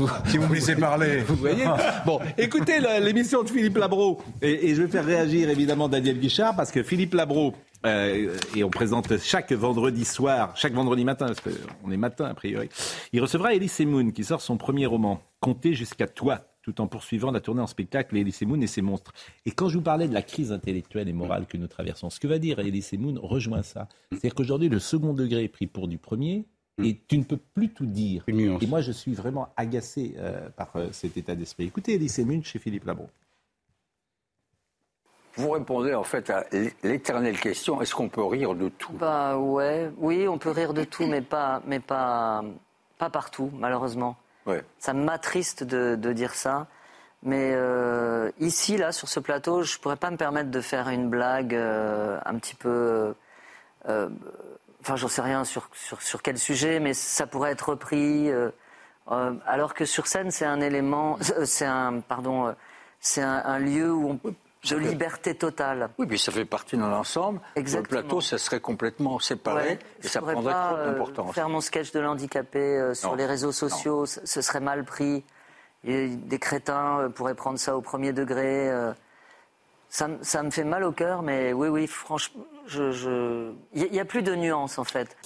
oh, si vous me laissez parler. Vous voyez Bon, écoutez l'émission de Philippe Labro. Et, et, je vais faire réagir évidemment Daniel Guichard parce que Philippe Labro, euh, et on présente chaque vendredi soir, chaque vendredi matin, parce qu'on est matin a priori, il recevra Elise Moon qui sort son premier roman, Compter jusqu'à toi, tout en poursuivant la tournée en spectacle Elise Moon et ses monstres. Et quand je vous parlais de la crise intellectuelle et morale que nous traversons, ce que va dire Elise Moon rejoint ça. C'est-à-dire qu'aujourd'hui, le second degré est pris pour du premier, et tu ne peux plus tout dire. Et moi, je suis vraiment agacé euh, par euh, cet état d'esprit. Écoutez Elise Moon chez Philippe Labron. Vous répondez en fait à l'éternelle question est-ce qu'on peut rire de tout? Bah ouais, oui, on peut rire de tout, mais pas, mais pas, pas partout, malheureusement. Ouais. Ça m'attriste de, de, dire ça. Mais euh, ici, là, sur ce plateau, je pourrais pas me permettre de faire une blague euh, un petit peu. Euh, enfin, j'en sais rien sur, sur, sur, quel sujet, mais ça pourrait être repris. alors que sur scène, c'est un élément. C'est un. Pardon. c'est un, un, lieu où on peut de liberté totale. Oui, puis ça fait partie d'un ensemble. Exactement. le plateau, ça serait complètement séparé et ça prendrait trop euh, d'importance. faire mon sketch de l'handicapé euh, sur les réseaux sociaux, ce serait mal pris. des crétins euh, pourraient prendre ça au premier degré. Ça, ça, me fait mal au cœur, mais oui, oui, franchement, il je, n'y a plus de nuances en fait.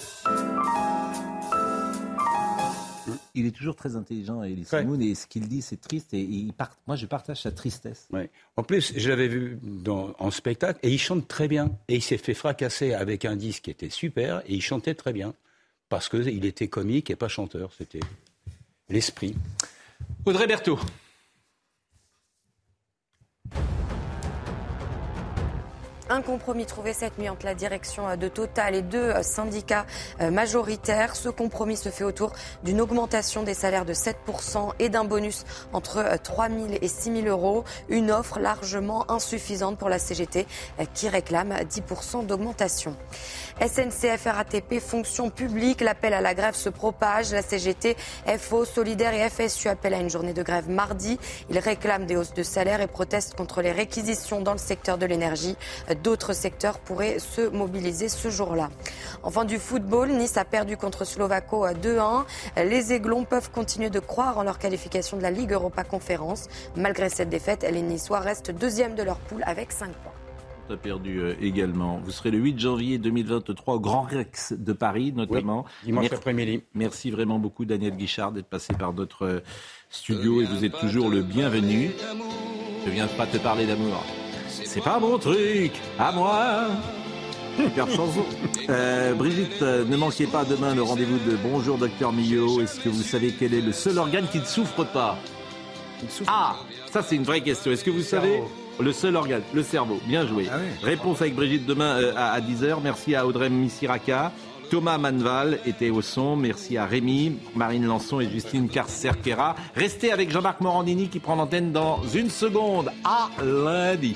Il est toujours très intelligent, Elie Moon, et ce qu'il dit, c'est triste. Et il part... moi, je partage sa tristesse. En plus, je l'avais vu dans, en spectacle, et il chante très bien. Et il s'est fait fracasser avec un disque qui était super, et il chantait très bien. Parce qu'il était comique et pas chanteur. C'était l'esprit. Audrey Berthaud. Un compromis trouvé cette nuit entre la direction de Total et deux syndicats majoritaires. Ce compromis se fait autour d'une augmentation des salaires de 7% et d'un bonus entre 3 000 et 6 000 euros. Une offre largement insuffisante pour la CGT qui réclame 10% d'augmentation. SNCF, RATP, fonction publique, l'appel à la grève se propage. La CGT, FO, Solidaire et FSU appellent à une journée de grève mardi. Ils réclament des hausses de salaire et protestent contre les réquisitions dans le secteur de l'énergie. D'autres secteurs pourraient se mobiliser ce jour-là. Enfin, du football, Nice a perdu contre Slovako à 2-1. Les Aiglons peuvent continuer de croire en leur qualification de la Ligue Europa Conférence. Malgré cette défaite, les Niçois restent deuxième de leur poule avec 5 points a perdu euh, également. Vous serez le 8 janvier 2023 au Grand Rex de Paris, notamment. dimanche après-midi. Merci vraiment beaucoup, Daniel Guichard, d'être passé par notre euh, studio et vous êtes toujours le bienvenu. Je viens pas te parler d'amour. C'est pas mon truc, à moi. Super chanson. Euh, Brigitte, ne manquez pas demain le rendez-vous de Bonjour Docteur Millot. Est-ce que vous savez quel est le seul organe qui ne souffre pas Ah, ça c'est une vraie question. Est-ce que vous savez le seul organe, le cerveau? Bien joué. Ah Réponse avec Brigitte demain euh, à, 10h. Merci à Audrey Missiraka. Thomas Manval était au son. Merci à Rémi, Marine Lançon et Justine Carcerquera. Restez avec Jean-Marc Morandini qui prend l'antenne dans une seconde. À lundi.